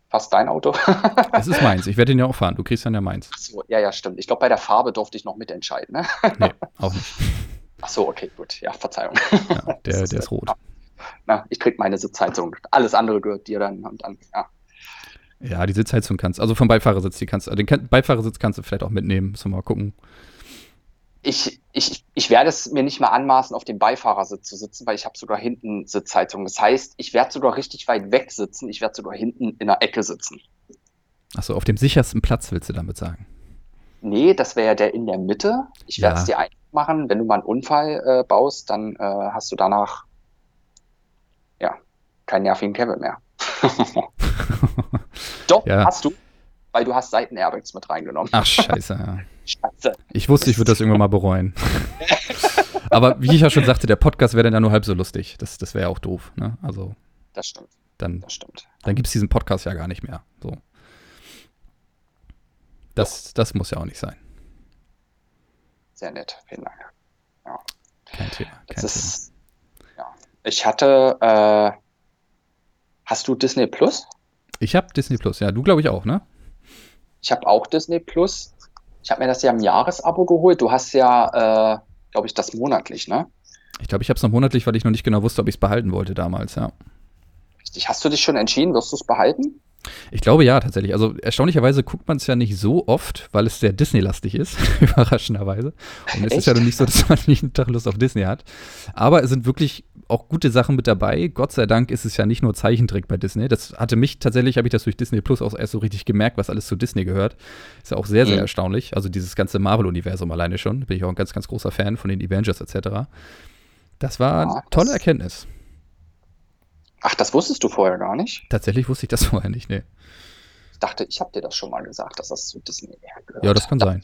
fast dein Auto. <laughs> Es ist meins. Ich werde ihn ja auch fahren. Du kriegst dann ja meins. Ach so, ja, ja, stimmt. Ich glaube, bei der Farbe durfte ich noch mitentscheiden. Ne? Nee, auch nicht. <laughs> Ach so, okay, gut. Ja, Verzeihung. Ja, der, ist, der ist rot. Na, ich krieg meine Sitzheizung. Alles andere gehört dir dann und dann, ja. Ja, die Sitzheizung kannst, also vom Beifahrersitz, die kannst, den Beifahrersitz kannst du vielleicht auch mitnehmen. Müssen wir mal gucken. Ich, ich, ich werde es mir nicht mal anmaßen, auf dem Beifahrersitz zu sitzen, weil ich habe sogar hinten Sitzheizung. Das heißt, ich werde sogar richtig weit weg sitzen. Ich werde sogar hinten in der Ecke sitzen. Achso, auf dem sichersten Platz willst du damit sagen? Nee, das wäre ja der in der Mitte. Ich werde es dir einfach machen. Wenn du mal einen Unfall äh, baust, dann äh, hast du danach ja keinen nervigen Kevin mehr. <laughs> Doch, ja. hast du, weil du hast Seitenairbags mit reingenommen. Ach, scheiße, ja. Scheiße. Ich wusste, ich würde das irgendwann mal bereuen. <laughs> Aber wie ich ja schon sagte, der Podcast wäre dann ja nur halb so lustig. Das, das wäre ja auch doof. Ne? Also, das stimmt. Dann, das stimmt. Dann gibt es diesen Podcast ja gar nicht mehr. So. Das, das muss ja auch nicht sein. Sehr nett, vielen Dank. Ja. Kein Thema. Kein ist, ja. Ich hatte, äh, hast du Disney Plus? Ich habe Disney Plus, ja, du glaube ich auch, ne? Ich habe auch Disney Plus. Ich habe mir das ja im Jahresabo geholt. Du hast ja, äh, glaube ich, das monatlich, ne? Ich glaube, ich habe es noch monatlich, weil ich noch nicht genau wusste, ob ich es behalten wollte damals, ja. Richtig. Hast du dich schon entschieden? Wirst du es behalten? Ich glaube ja, tatsächlich. Also erstaunlicherweise guckt man es ja nicht so oft, weil es sehr Disney-lastig ist, <laughs> überraschenderweise. Und es Echt? ist ja nicht so, dass man nicht einen Tag Lust auf Disney hat. Aber es sind wirklich auch gute Sachen mit dabei. Gott sei Dank ist es ja nicht nur Zeichentrick bei Disney. Das hatte mich tatsächlich, habe ich das durch Disney Plus auch erst so richtig gemerkt, was alles zu Disney gehört. Ist ja auch sehr, sehr mhm. erstaunlich. Also dieses ganze Marvel-Universum alleine schon. Bin ich auch ein ganz, ganz großer Fan von den Avengers etc. Das war eine tolle Erkenntnis. Ach, das wusstest du vorher gar nicht? Tatsächlich wusste ich das <laughs> vorher nicht, nee. Ich dachte, ich habe dir das schon mal gesagt, dass das zu Disney gehört. Ja, das kann sein.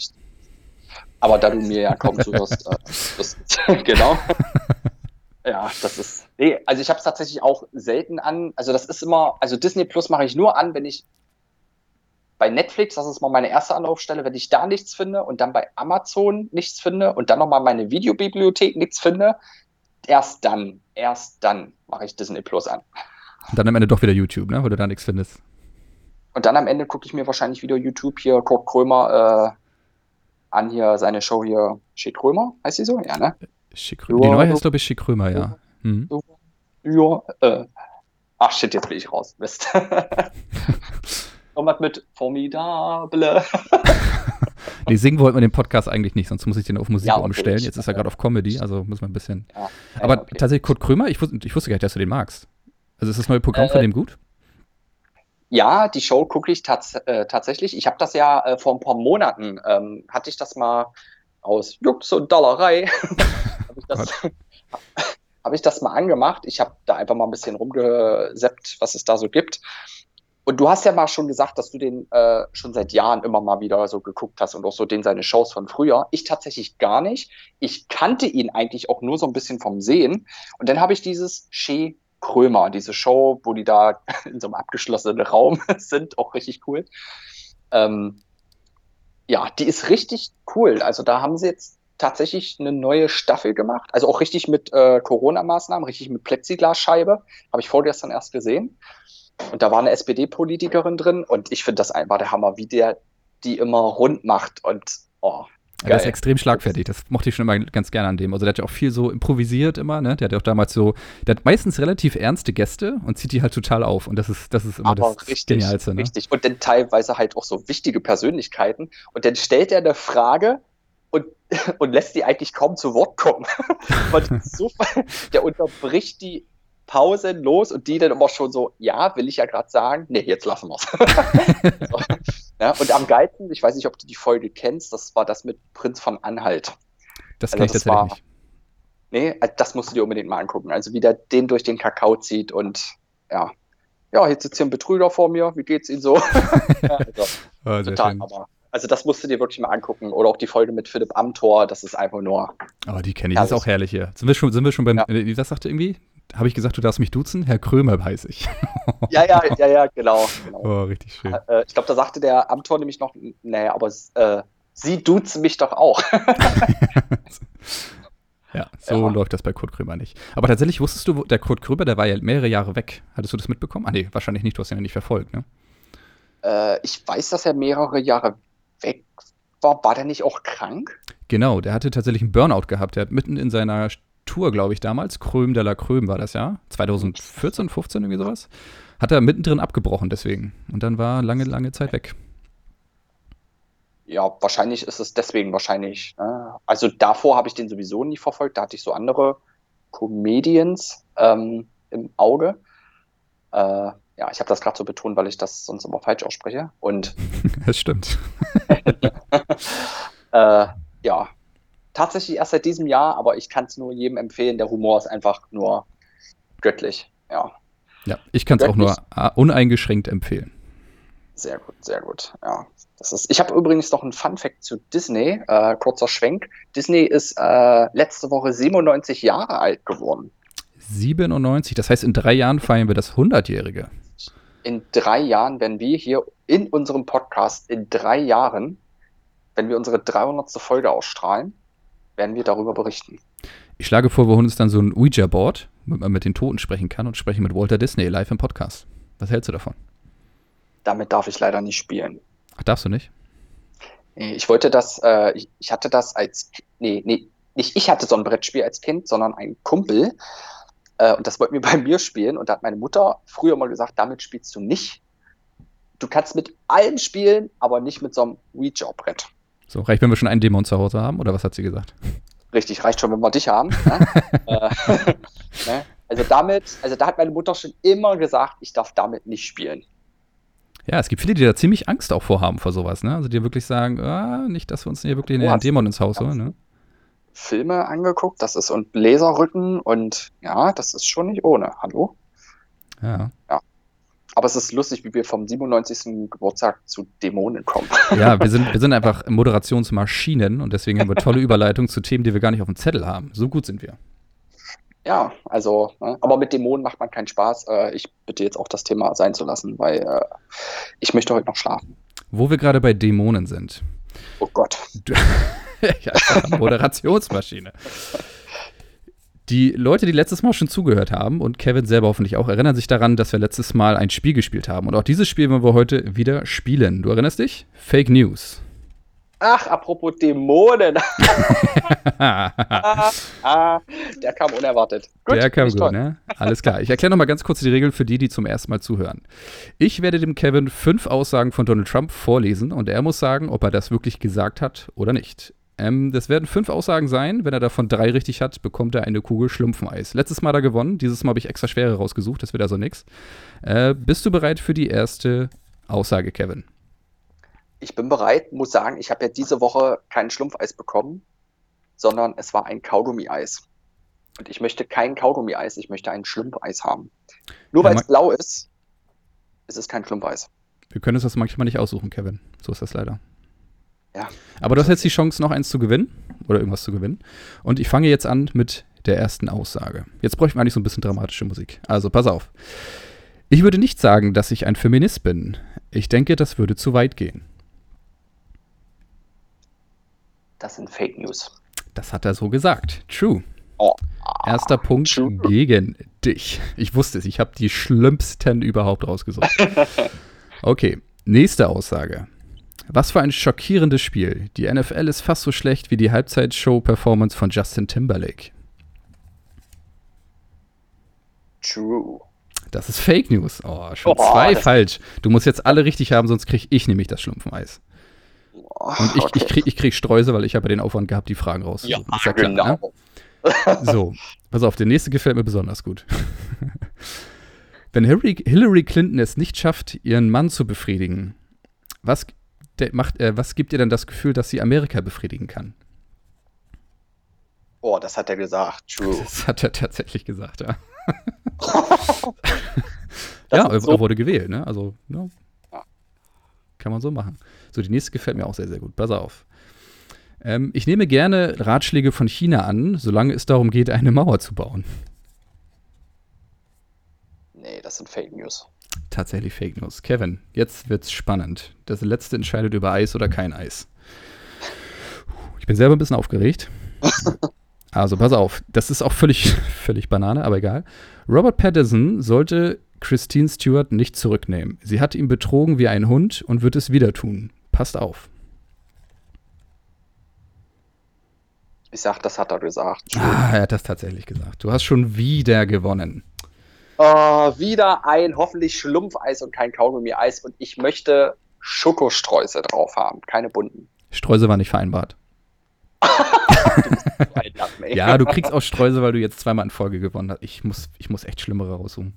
Aber da du mir ja kaum zuhörst, äh, <laughs> das, <laughs> genau. ja, das ist. Nee, also ich habe es tatsächlich auch selten an. Also das ist immer, also Disney Plus mache ich nur an, wenn ich bei Netflix, das ist mal meine erste Anlaufstelle, wenn ich da nichts finde und dann bei Amazon nichts finde und dann nochmal meine Videobibliothek nichts finde, erst dann, erst dann mache ich Disney Plus an. Und dann am Ende doch wieder YouTube, ne? weil du da nichts findest. Und dann am Ende gucke ich mir wahrscheinlich wieder YouTube hier Kurt Krömer äh, an, hier seine Show hier, Schick Krömer, heißt sie so? Ja, ne? Schick Krömer. Die neue heißt, glaube ich, Schick Krömer, ja. Mhm. Ja, äh, ach shit, jetzt bin ich raus. Mist. <laughs> Irgendwas mit Formidable. <laughs> nee, singen wollten wir den Podcast eigentlich nicht, sonst muss ich den auf Musik ja, okay, umstellen. Jetzt ist er gerade auf Comedy, also muss man ein bisschen. Ja, Aber okay. tatsächlich, Kurt Krömer, ich, ich, wusste gar nicht, dass du den magst. Also ist das neue Programm äh, von dem gut? Ja, die Show gucke ich tats äh, tatsächlich. Ich habe das ja äh, vor ein paar Monaten, ähm, hatte ich das mal aus Jux und Dollerei, <laughs> habe ich, das, <laughs> hab ich das mal angemacht. Ich habe da einfach mal ein bisschen rumgeseppt, was es da so gibt. Und du hast ja mal schon gesagt, dass du den äh, schon seit Jahren immer mal wieder so geguckt hast und auch so den seine Shows von früher. Ich tatsächlich gar nicht. Ich kannte ihn eigentlich auch nur so ein bisschen vom Sehen. Und dann habe ich dieses Shea Krömer, diese Show, wo die da <laughs> in so einem abgeschlossenen Raum <laughs> sind, auch richtig cool. Ähm, ja, die ist richtig cool. Also da haben sie jetzt tatsächlich eine neue Staffel gemacht. Also auch richtig mit äh, Corona-Maßnahmen, richtig mit Plexiglasscheibe. Habe ich vorgestern erst gesehen. Und da war eine SPD-Politikerin drin und ich finde das einfach der Hammer, wie der die immer rund macht und oh. Ja, der ist extrem schlagfertig, das mochte ich schon immer ganz gerne an dem. Also der hat ja auch viel so improvisiert immer, ne? Der hat ja auch damals so, der hat meistens relativ ernste Gäste und zieht die halt total auf. Und das ist, das ist immer Aber das richtig, Genialste. Ne? Richtig. Und dann teilweise halt auch so wichtige Persönlichkeiten. Und dann stellt er eine Frage und, <laughs> und lässt die eigentlich kaum zu Wort kommen. <laughs> so, <laughs> der unterbricht die pausenlos und die dann immer schon so, ja, will ich ja gerade sagen, nee, jetzt lassen wir es. <laughs> so. ja, und am geilsten, ich weiß nicht, ob du die Folge kennst, das war das mit Prinz von Anhalt. Das also, kenne ich tatsächlich war, nicht. Nee, also das musst du dir unbedingt mal angucken. Also wie der den durch den Kakao zieht und ja. Ja, jetzt sitzt hier ein Betrüger vor mir, wie geht's Ihnen so? <laughs> ja, also, oh, total, aber also das musst du dir wirklich mal angucken. Oder auch die Folge mit Philipp Amthor, das ist einfach nur. Aber oh, die kenne ich, das ist auch herrlich hier. Sind wir schon, sind wir schon beim, ja. Äh, was sagte irgendwie? Habe ich gesagt, du darfst mich duzen? Herr Krömer heiße ich. <laughs> ja, ja, ja, ja, genau. genau. Oh, richtig schön. Äh, ich glaube, da sagte der Amtor nämlich noch, naja, aber äh, Sie duzen mich doch auch. <laughs> ja, so ja. läuft das bei Kurt Krömer nicht. Aber tatsächlich wusstest du, der Kurt Krömer, der war ja mehrere Jahre weg. Hattest du das mitbekommen? Ah, nee, wahrscheinlich nicht, du hast ihn ja nicht verfolgt, ne? Äh, ich weiß, dass er mehrere Jahre weg war. War der nicht auch krank? Genau, der hatte tatsächlich einen Burnout gehabt. Der hat mitten in seiner Tour, glaube ich, damals. Kröm de la Kröm war das ja. 2014, 15, irgendwie sowas. Hat er mittendrin abgebrochen deswegen. Und dann war lange, lange Zeit weg. Ja, wahrscheinlich ist es deswegen wahrscheinlich. Äh, also davor habe ich den sowieso nie verfolgt. Da hatte ich so andere Comedians ähm, im Auge. Äh, ja, ich habe das gerade so betont, weil ich das sonst immer falsch ausspreche. Und <laughs> das stimmt. <laughs> äh, ja, tatsächlich erst seit diesem Jahr, aber ich kann es nur jedem empfehlen. Der Humor ist einfach nur göttlich. Ja. Ja, ich kann es auch nur äh, uneingeschränkt empfehlen. Sehr gut, sehr gut. Ja, das ist. Ich habe übrigens noch einen Fun Fact zu Disney. Äh, kurzer Schwenk. Disney ist äh, letzte Woche 97 Jahre alt geworden. 97, das heißt, in drei Jahren feiern wir das 100-Jährige. In drei Jahren, wenn wir hier in unserem Podcast in drei Jahren, wenn wir unsere 300. Folge ausstrahlen, werden wir darüber berichten. Ich schlage vor, wir holen uns dann so ein Ouija-Board, damit man mit den Toten sprechen kann und sprechen mit Walter Disney live im Podcast. Was hältst du davon? Damit darf ich leider nicht spielen. Ach, darfst du nicht? Ich wollte das, äh, ich, hatte das als, nee, nee, nicht ich hatte so ein Brettspiel als Kind, sondern ein Kumpel. Äh, und das wollten wir <laughs> bei mir spielen. Und da hat meine Mutter früher mal gesagt, damit spielst du nicht. Du kannst mit allem spielen, aber nicht mit so einem Ouija-Brett. So, reicht, wenn wir schon einen Dämon zu Hause haben, oder was hat sie gesagt? Richtig, reicht schon, wenn wir dich haben. Ne? <laughs> Äh, <laughs> ne? Also damit, also da hat meine Mutter schon immer gesagt, ich darf damit nicht spielen. Ja, es gibt viele, die da ziemlich Angst auch vorhaben vor sowas, ne? Also die wirklich sagen, ah, nicht, dass wir uns hier wirklich einen Dämon ins Haus holen, ne? Filme angeguckt, das ist und Laserrücken und ja, das ist schon nicht ohne. Hallo? Ja. Ja. Aber es ist lustig, wie wir vom 97. Geburtstag zu Dämonen kommen. <laughs> Ja, wir sind, wir sind einfach Moderationsmaschinen und deswegen haben wir tolle Überleitungen zu Themen, die wir gar nicht auf dem Zettel haben. So gut sind wir. Ja, also, ne? aber mit Dämonen macht man keinen Spaß. Äh, ich bitte jetzt auch das Thema sein zu lassen, weil äh, ich möchte heute noch schlafen. Wo wir gerade bei Dämonen sind. Oh Gott. Du, <laughs> ja, Moderationsmaschine. Die Leute, die letztes Mal schon zugehört haben und Kevin selber hoffentlich auch, erinnern sich daran, dass wir letztes Mal ein Spiel gespielt haben. Und auch dieses Spiel wollen wir heute wieder spielen. Du erinnerst dich? Fake News. Ach, apropos Dämonen. <laughs> ah, ah, der kam unerwartet. Gut, der kam gut, toll. ne? Alles klar. Ich erkläre nochmal ganz kurz die Regeln für die, die zum ersten Mal zuhören. Ich werde dem Kevin fünf Aussagen von Donald Trump vorlesen und er muss sagen, ob er das wirklich gesagt hat oder nicht. Ähm, das werden fünf Aussagen sein. Wenn er davon drei richtig hat, bekommt er eine Kugel Schlumpfeneis. Letztes Mal hat er gewonnen. Dieses Mal habe ich extra schwere rausgesucht. Das wird also nichts. Äh, bist du bereit für die erste Aussage, Kevin? Ich bin bereit, muss sagen, ich habe ja diese Woche kein Schlumpfeis bekommen, sondern es war ein Kaugummi-Eis. Und ich möchte kein Kaugummi-Eis, ich möchte ein Schlumpfeis haben. Nur ja, weil es blau ist, ist es kein Schlumpfeis. Wir können uns das manchmal nicht aussuchen, Kevin. So ist das leider. Ja. Aber du hast jetzt die Chance, noch eins zu gewinnen oder irgendwas zu gewinnen. Und ich fange jetzt an mit der ersten Aussage. Jetzt bräuchte man eigentlich so ein bisschen dramatische Musik. Also pass auf. Ich würde nicht sagen, dass ich ein Feminist bin. Ich denke, das würde zu weit gehen. Das sind Fake News. Das hat er so gesagt. True. Oh. Erster Punkt True. gegen dich. Ich wusste es, ich habe die schlimmsten überhaupt rausgesucht. <laughs> Okay, nächste Aussage. Was für ein schockierendes Spiel. Die NFL ist fast so schlecht wie die Halbzeitshow-Performance von Justin Timberlake. True. Das ist Fake News. Oh, schon oh, zwei falsch. Du musst jetzt alle richtig haben, sonst kriege ich nämlich das Schlumpfeis. Und ich, okay. ich, krieg, ich krieg Streuse, weil ich habe ja den Aufwand gehabt, die Fragen rauszusuchen. Ja, ja klar, genau. Ne? So, pass auf, der nächste gefällt mir besonders gut. <laughs> Wenn Hillary, Hillary Clinton es nicht schafft, ihren Mann zu befriedigen, was, macht, äh, was gibt ihr denn das Gefühl, dass sie Amerika befriedigen kann? Oh, das hat er gesagt. True. Das hat er tatsächlich gesagt, ja. <laughs> ja, er, so er, wurde gewählt, ne? Also, ja. Kann man so machen. So, die nächste gefällt mir auch sehr, sehr gut. Pass auf. Ähm, ich nehme gerne Ratschläge von China an, solange es darum geht, eine Mauer zu bauen. Nee, das sind Fake News. Tatsächlich Fake News. Kevin, jetzt wird's spannend. Das letzte entscheidet über Eis oder kein Eis. Ich bin selber ein bisschen aufgeregt. <laughs> Also pass auf, das ist auch völlig, völlig Banane, aber egal. Robert Pattinson sollte Christine Stewart nicht zurücknehmen. Sie hat ihn betrogen wie ein Hund und wird es wieder tun. Passt auf. Ich sag, das hat er gesagt. Ah, er hat das tatsächlich gesagt. Du hast schon wieder gewonnen. Oh, wieder ein hoffentlich Schlumpfeis und kein Kaugummi-Eis. Und ich möchte Schokostreusel drauf haben, keine bunten. Streusel war nicht vereinbart. <laughs> ja, du kriegst auch Streusel, weil du jetzt zweimal in Folge gewonnen hast. Ich muss, ich muss echt schlimmere raussuchen.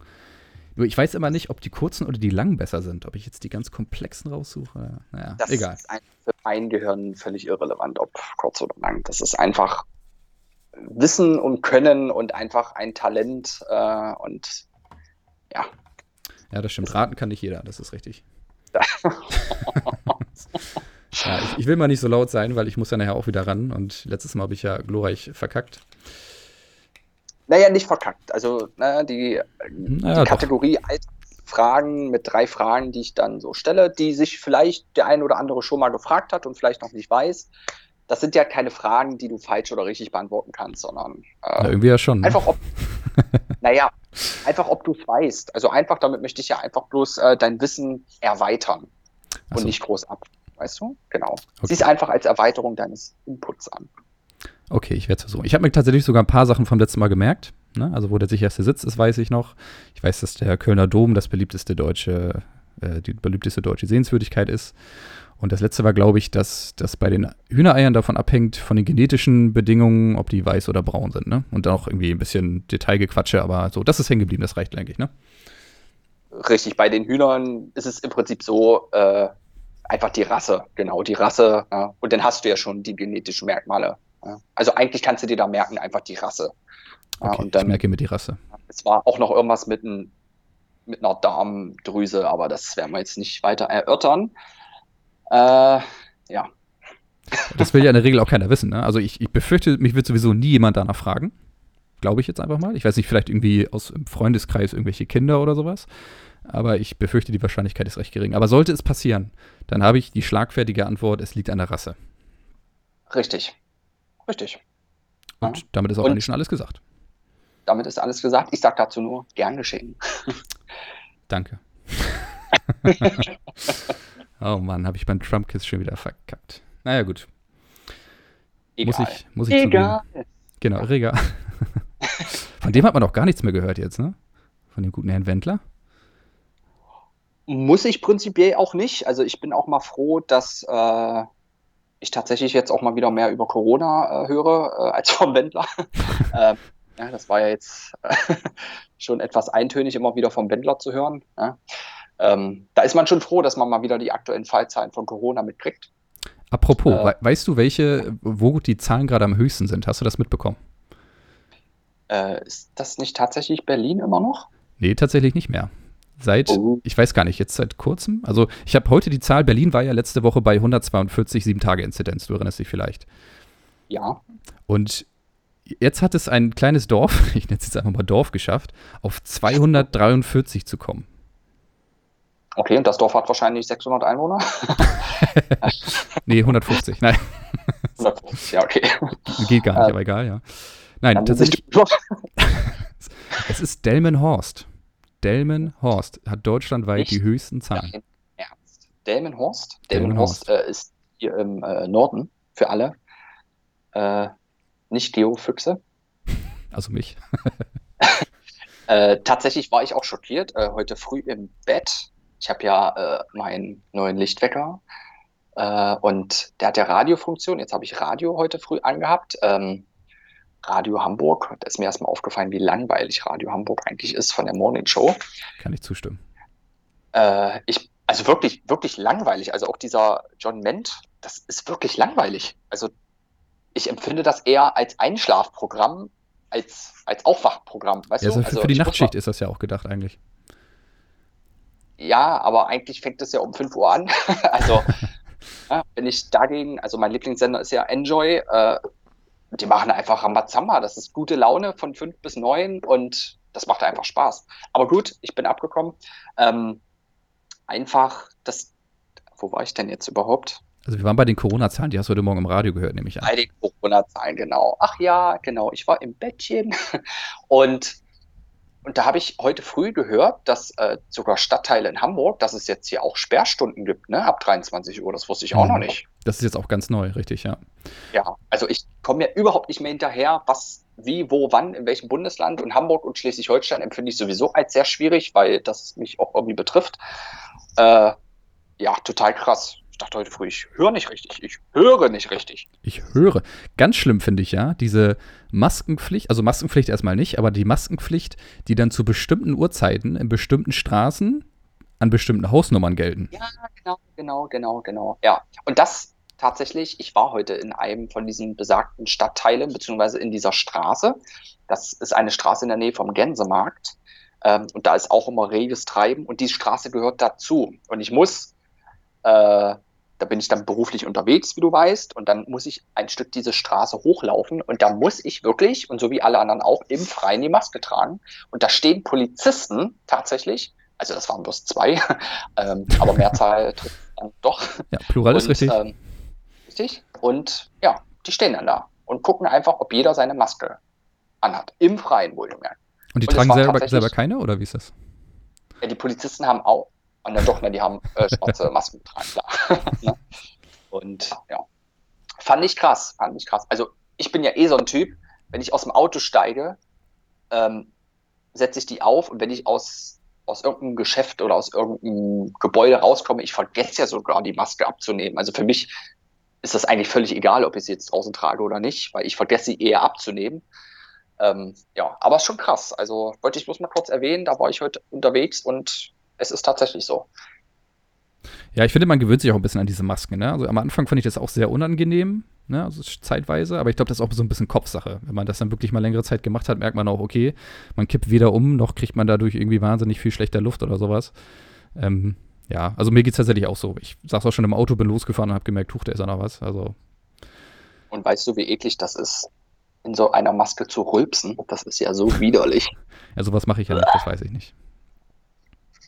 Nur ich weiß immer nicht, ob die kurzen oder die langen besser sind. Ob ich jetzt die ganz komplexen raussuche. Naja, das egal. ist für mein Gehirn völlig irrelevant, ob kurz oder lang. Das ist einfach Wissen und Können und einfach ein Talent äh, und ja. Ja, das stimmt. Raten kann nicht jeder, das ist richtig. <laughs> ja, ich, ich, will mal nicht so laut sein, weil ich muss ja nachher auch wieder ran und letztes Mal habe ich ja glorreich verkackt. Naja, nicht verkackt. Also ne, die, naja, die Kategorie Fragen mit drei Fragen, die ich dann so stelle, die sich vielleicht der ein oder andere schon mal gefragt hat und vielleicht noch nicht weiß. Das sind ja keine Fragen, die du falsch oder richtig beantworten kannst, sondern äh, ja, irgendwie ja schon. Ne? Einfach, ob, <laughs> naja, einfach, ob du es weißt. Also einfach, damit möchte ich ja einfach bloß äh, dein Wissen erweitern so. und nicht groß ab. Weißt du? Genau. Okay. Sieh es einfach als Erweiterung deines Inputs an. Okay, ich werde es versuchen. Ich habe mir tatsächlich sogar ein paar Sachen vom letzten Mal gemerkt. Ne? Also, wo der sicherste Sitz ist, weiß ich noch. Ich weiß, dass der Kölner Dom das beliebteste deutsche, äh, die beliebteste deutsche Sehenswürdigkeit ist. Und das letzte war, glaube ich, dass das bei den Hühnereiern davon abhängt, von den genetischen Bedingungen, ob die weiß oder braun sind. Ne? Und dann auch irgendwie ein bisschen Detailgequatsche, aber so, das ist hängen geblieben, das reicht eigentlich, ne? Richtig, bei den Hühnern ist es im Prinzip so, äh, einfach die Rasse, genau, die Rasse. Ja. Und dann hast du ja schon die genetischen Merkmale. Ja. Also eigentlich kannst du dir da merken, einfach die Rasse. Okay, ja, und dann, ich merke mir die Rasse. Es war auch noch irgendwas mit, ein, mit einer Darmdrüse, aber das werden wir jetzt nicht weiter erörtern. Äh, ja. <laughs> Das will ja in der Regel auch keiner wissen. Ne? Also ich, ich befürchte, mich wird sowieso nie jemand danach fragen. Glaube ich jetzt einfach mal. Ich weiß nicht, vielleicht irgendwie aus dem Freundeskreis irgendwelche Kinder oder sowas. Aber ich befürchte, die Wahrscheinlichkeit ist recht gering. Aber sollte es passieren, dann habe ich die schlagfertige Antwort, es liegt an der Rasse. Richtig. Richtig. Und damit ist auch Und eigentlich schon alles gesagt. Damit ist alles gesagt. Ich sage dazu nur, gern geschehen. <laughs> Danke. <laughs> oh Mann, habe ich beim Trump-Kiss schon wieder verkackt. Naja, gut. Egal. Muss ich, muss ich Egal. Zugeben. Genau, Regal. <laughs> Von dem hat man doch gar nichts mehr gehört jetzt, ne? Von dem guten Herrn Wendler. Muss ich prinzipiell auch nicht. Also ich bin auch mal froh, dass äh, ich tatsächlich jetzt auch mal wieder mehr über Corona äh, höre äh, als vom Wendler. <laughs> ja, das war ja jetzt <laughs> schon etwas eintönig, immer wieder vom Wendler zu hören. Ja. Ähm, da ist man schon froh, dass man mal wieder die aktuellen Fallzahlen von Corona mitkriegt. Apropos, äh, weißt du, welche, wo die Zahlen gerade am höchsten sind? Hast du das mitbekommen? Äh, ist das nicht tatsächlich Berlin immer noch? Nee, tatsächlich nicht mehr seit, oh. ich weiß gar nicht, jetzt seit kurzem. Also ich habe heute die Zahl, Berlin war ja letzte Woche bei 142 7-Tage-Inzidenz, du erinnerst dich vielleicht. Ja. Und jetzt hat es ein kleines Dorf, <laughs> ich nenne es jetzt einfach mal Dorf geschafft, auf 243 zu kommen. Okay, und das Dorf hat wahrscheinlich 600 Einwohner? <laughs> nee, 150, nein. <laughs> 150, ja, okay. Geht gar nicht, ähm, aber egal, ja. Nein, tatsächlich. es ist Delmenhorst. Delmenhorst hat deutschlandweit Nicht die höchsten Zahlen. Ernst. Delmenhorst? Delmenhorst äh, ist hier im äh, Norden für alle. Äh, nicht Geofüchse. <laughs> Also mich. <laughs> Äh, tatsächlich war ich auch schockiert. Äh, heute früh im Bett. Ich habe ja äh, meinen neuen Lichtwecker. und der hat ja Radiofunktion. Jetzt habe ich Radio heute früh angehabt. Ähm, Radio Hamburg. Da ist mir erstmal aufgefallen, wie langweilig Radio Hamburg eigentlich ist von der Morning Show. Kann ich zustimmen. Äh, ich, also wirklich, wirklich langweilig. Also auch dieser John Ment, das ist wirklich langweilig. Also ich empfinde das eher als Einschlafprogramm, als, als Aufwachprogramm. Weißt ja, du? Also für die Nachtschicht ist das ja auch gedacht eigentlich. Ja, aber eigentlich fängt es ja um 5 Uhr an. <laughs> also <laughs> ja, wenn ich dagegen, also mein Lieblingssender ist ja Enjoy, äh, die machen einfach Rambazamba. Das ist gute Laune von fünf bis neun und das macht einfach Spaß. Aber gut, ich bin abgekommen. Ähm, einfach das, wo war ich denn jetzt überhaupt? Also wir waren bei den Corona-Zahlen, die hast du heute Morgen im Radio gehört, nehme ich an. Bei den Corona-Zahlen, genau. Ach ja, genau. Ich war im Bettchen <laughs> und und da habe ich heute früh gehört, dass äh, sogar Stadtteile in Hamburg, dass es jetzt hier auch Sperrstunden gibt, ne, ab 23 Uhr. Das wusste ich auch mhm. noch nicht. Das ist jetzt auch ganz neu, richtig, ja. Ja, also ich komme mir überhaupt nicht mehr hinterher, was, wie, wo, wann, in welchem Bundesland. Und Hamburg und Schleswig-Holstein empfinde ich sowieso als sehr schwierig, weil das mich auch irgendwie betrifft. Äh, ja, total krass. Ich dachte heute früh, ich höre nicht richtig. Ich höre nicht richtig. Ich höre. Ganz schlimm finde ich ja, diese Maskenpflicht, also Maskenpflicht erstmal nicht, aber die Maskenpflicht, die dann zu bestimmten Uhrzeiten in bestimmten Straßen an bestimmten Hausnummern gelten. Ja, genau, genau, genau, genau. Ja. Und das tatsächlich, ich war heute in einem von diesen besagten Stadtteilen, beziehungsweise in dieser Straße. Das ist eine Straße in der Nähe vom Gänsemarkt. Ähm, und da ist auch immer reges Treiben und die Straße gehört dazu. Und ich muss, äh, da bin ich dann beruflich unterwegs, wie du weißt, und dann muss ich ein Stück diese Straße hochlaufen und da muss ich wirklich, und so wie alle anderen auch, im Freien die Maske tragen. Und da stehen Polizisten tatsächlich, also das waren bloß zwei, <laughs> ähm, aber <laughs> Mehrzahl dann doch. Ja, Plural und, ist richtig. Ähm, richtig. Und ja, die stehen dann da und gucken einfach, ob jeder seine Maske anhat. Im Freien wohlgemerkt. Und die und tragen selber, selber keine oder wie ist das? Ja, die Polizisten haben auch, dann doch, ne, die haben äh, schwarze <laughs> Masken getragen, klar. <laughs> Ne? und ja, fand ich krass, fand ich krass. Also ich bin ja eh so ein Typ, wenn ich aus dem Auto steige, ähm, setze ich die auf und wenn ich aus, aus irgendeinem Geschäft oder aus irgendeinem Gebäude rauskomme, ich vergesse ja sogar die Maske abzunehmen. Also für mich ist das eigentlich völlig egal, ob ich sie jetzt draußen trage oder nicht, weil ich vergesse sie eher abzunehmen. Ähm, ja, aber es ist schon krass. Also wollte ich bloß mal kurz erwähnen, da war ich heute unterwegs und es ist tatsächlich so. Ja, ich finde, man gewöhnt sich auch ein bisschen an diese Masken. Ne? Also am Anfang fand ich das auch sehr unangenehm, ne? also zeitweise, aber ich glaube, das ist auch so ein bisschen Kopfsache. Wenn man das dann wirklich mal längere Zeit gemacht hat, merkt man auch, okay, man kippt weder um, noch kriegt man dadurch irgendwie wahnsinnig viel schlechter Luft oder sowas. Ähm, ja, also mir geht es tatsächlich auch so. Ich sag's auch schon im Auto, bin losgefahren und habe gemerkt, huch, da ist ja noch was. Also. Und weißt du, wie eklig das ist? in so einer Maske zu rülpsen. Das ist ja so widerlich. <laughs> Ja, sowas mache ich ja nicht, das weiß ich nicht.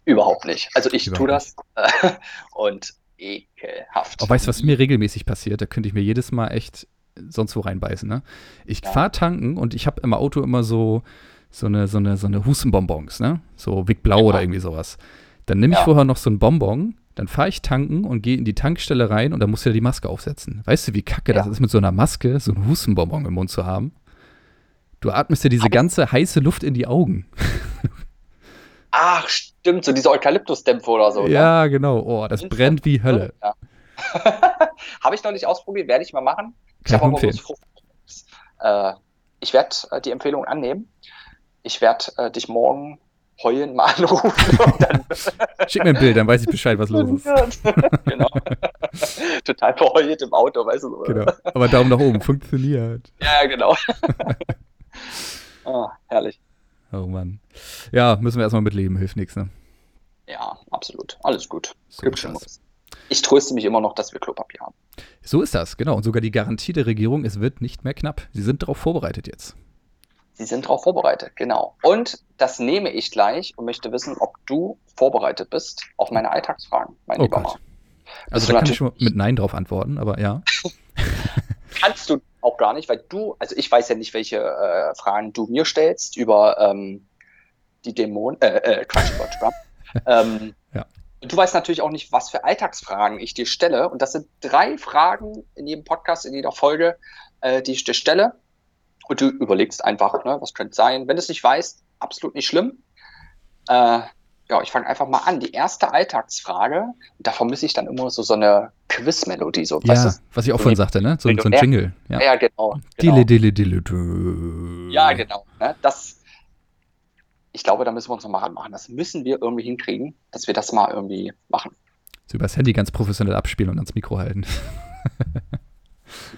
Überhaupt nicht. Also ich tue das äh, <laughs> und ekelhaft. Aber weißt du, was mir regelmäßig passiert? Da könnte ich mir jedes Mal echt sonst wo reinbeißen. Ne? Ich ja. fahre tanken und ich habe im Auto immer so, so eine, so eine, so eine Hustenbonbons, ne? So Big Blau ja. oder irgendwie sowas. Dann nehme ich ja. vorher noch so ein Bonbon, dann fahre ich tanken und gehe in die Tankstelle rein und dann musst du ja die Maske aufsetzen. Weißt du, wie kacke das ist, mit so einer Maske so einen Hustenbonbon im Mund zu haben? Du atmest ja diese ganze heiße Luft in die Augen. <laughs> Ach, stimmt, so diese Eukalyptusdämpfe oder so. Ne? Ja, ne? genau. Oh, das brennt wie Hölle. Ja. <laughs> habe ich noch nicht ausprobiert, werde ich mal machen. Ich habe äh, Ich werde äh, die Empfehlung annehmen. Ich werde äh, dich morgen heulen mal <laughs> anrufen. <laughs> Schick mir ein Bild, dann weiß ich Bescheid, was los ist. genau. Total verheult im Auto, weißt du. Genau. Aber Daumen nach oben, funktioniert. Ja, genau. oh, herrlich. Oh Mann. Ja, müssen wir erstmal mitleben, hilft nichts, ne? Ja, absolut. Alles gut. So Gibt schon was. Ich tröste mich immer noch, dass wir Klopapier haben. So ist das, genau. Und sogar die Garantie der Regierung, es wird nicht mehr knapp. Sie sind darauf vorbereitet jetzt. Sie sind darauf vorbereitet, genau. Und das nehme ich gleich und möchte wissen, ob du vorbereitet bist auf meine Alltagsfragen, mein oh lieber Gott. Also da kann ich schon mit Nein drauf antworten, aber ja. <laughs> Kannst du auch gar nicht, weil du, also ich weiß ja nicht, welche äh, Fragen du mir stellst über ähm, die Dämonen, äh, äh, Quatsch, Trump. <laughs> ähm, ja. Du weißt natürlich auch nicht, was für Alltagsfragen ich dir stelle. Und das sind drei Fragen in jedem Podcast, in jeder Folge, äh, die ich dir stelle. Und du überlegst einfach, ne, was könnte sein. Wenn du es nicht weißt, absolut nicht schlimm. Äh, ja, ich fange einfach mal an. Die erste Alltagsfrage, da vermisse ich dann immer so, so eine Quiz-Melodie. So, ja, was ich auch vorhin sagte, ne? So, so ein Jingle. Ja, ja genau. genau. Dille, dille, dille, Ja, genau. Ne? Das, ich glaube, da müssen wir uns noch mal ranmachen. Das müssen wir irgendwie hinkriegen, dass wir das mal irgendwie machen. So übers Handy ganz professionell abspielen und ans Mikro halten.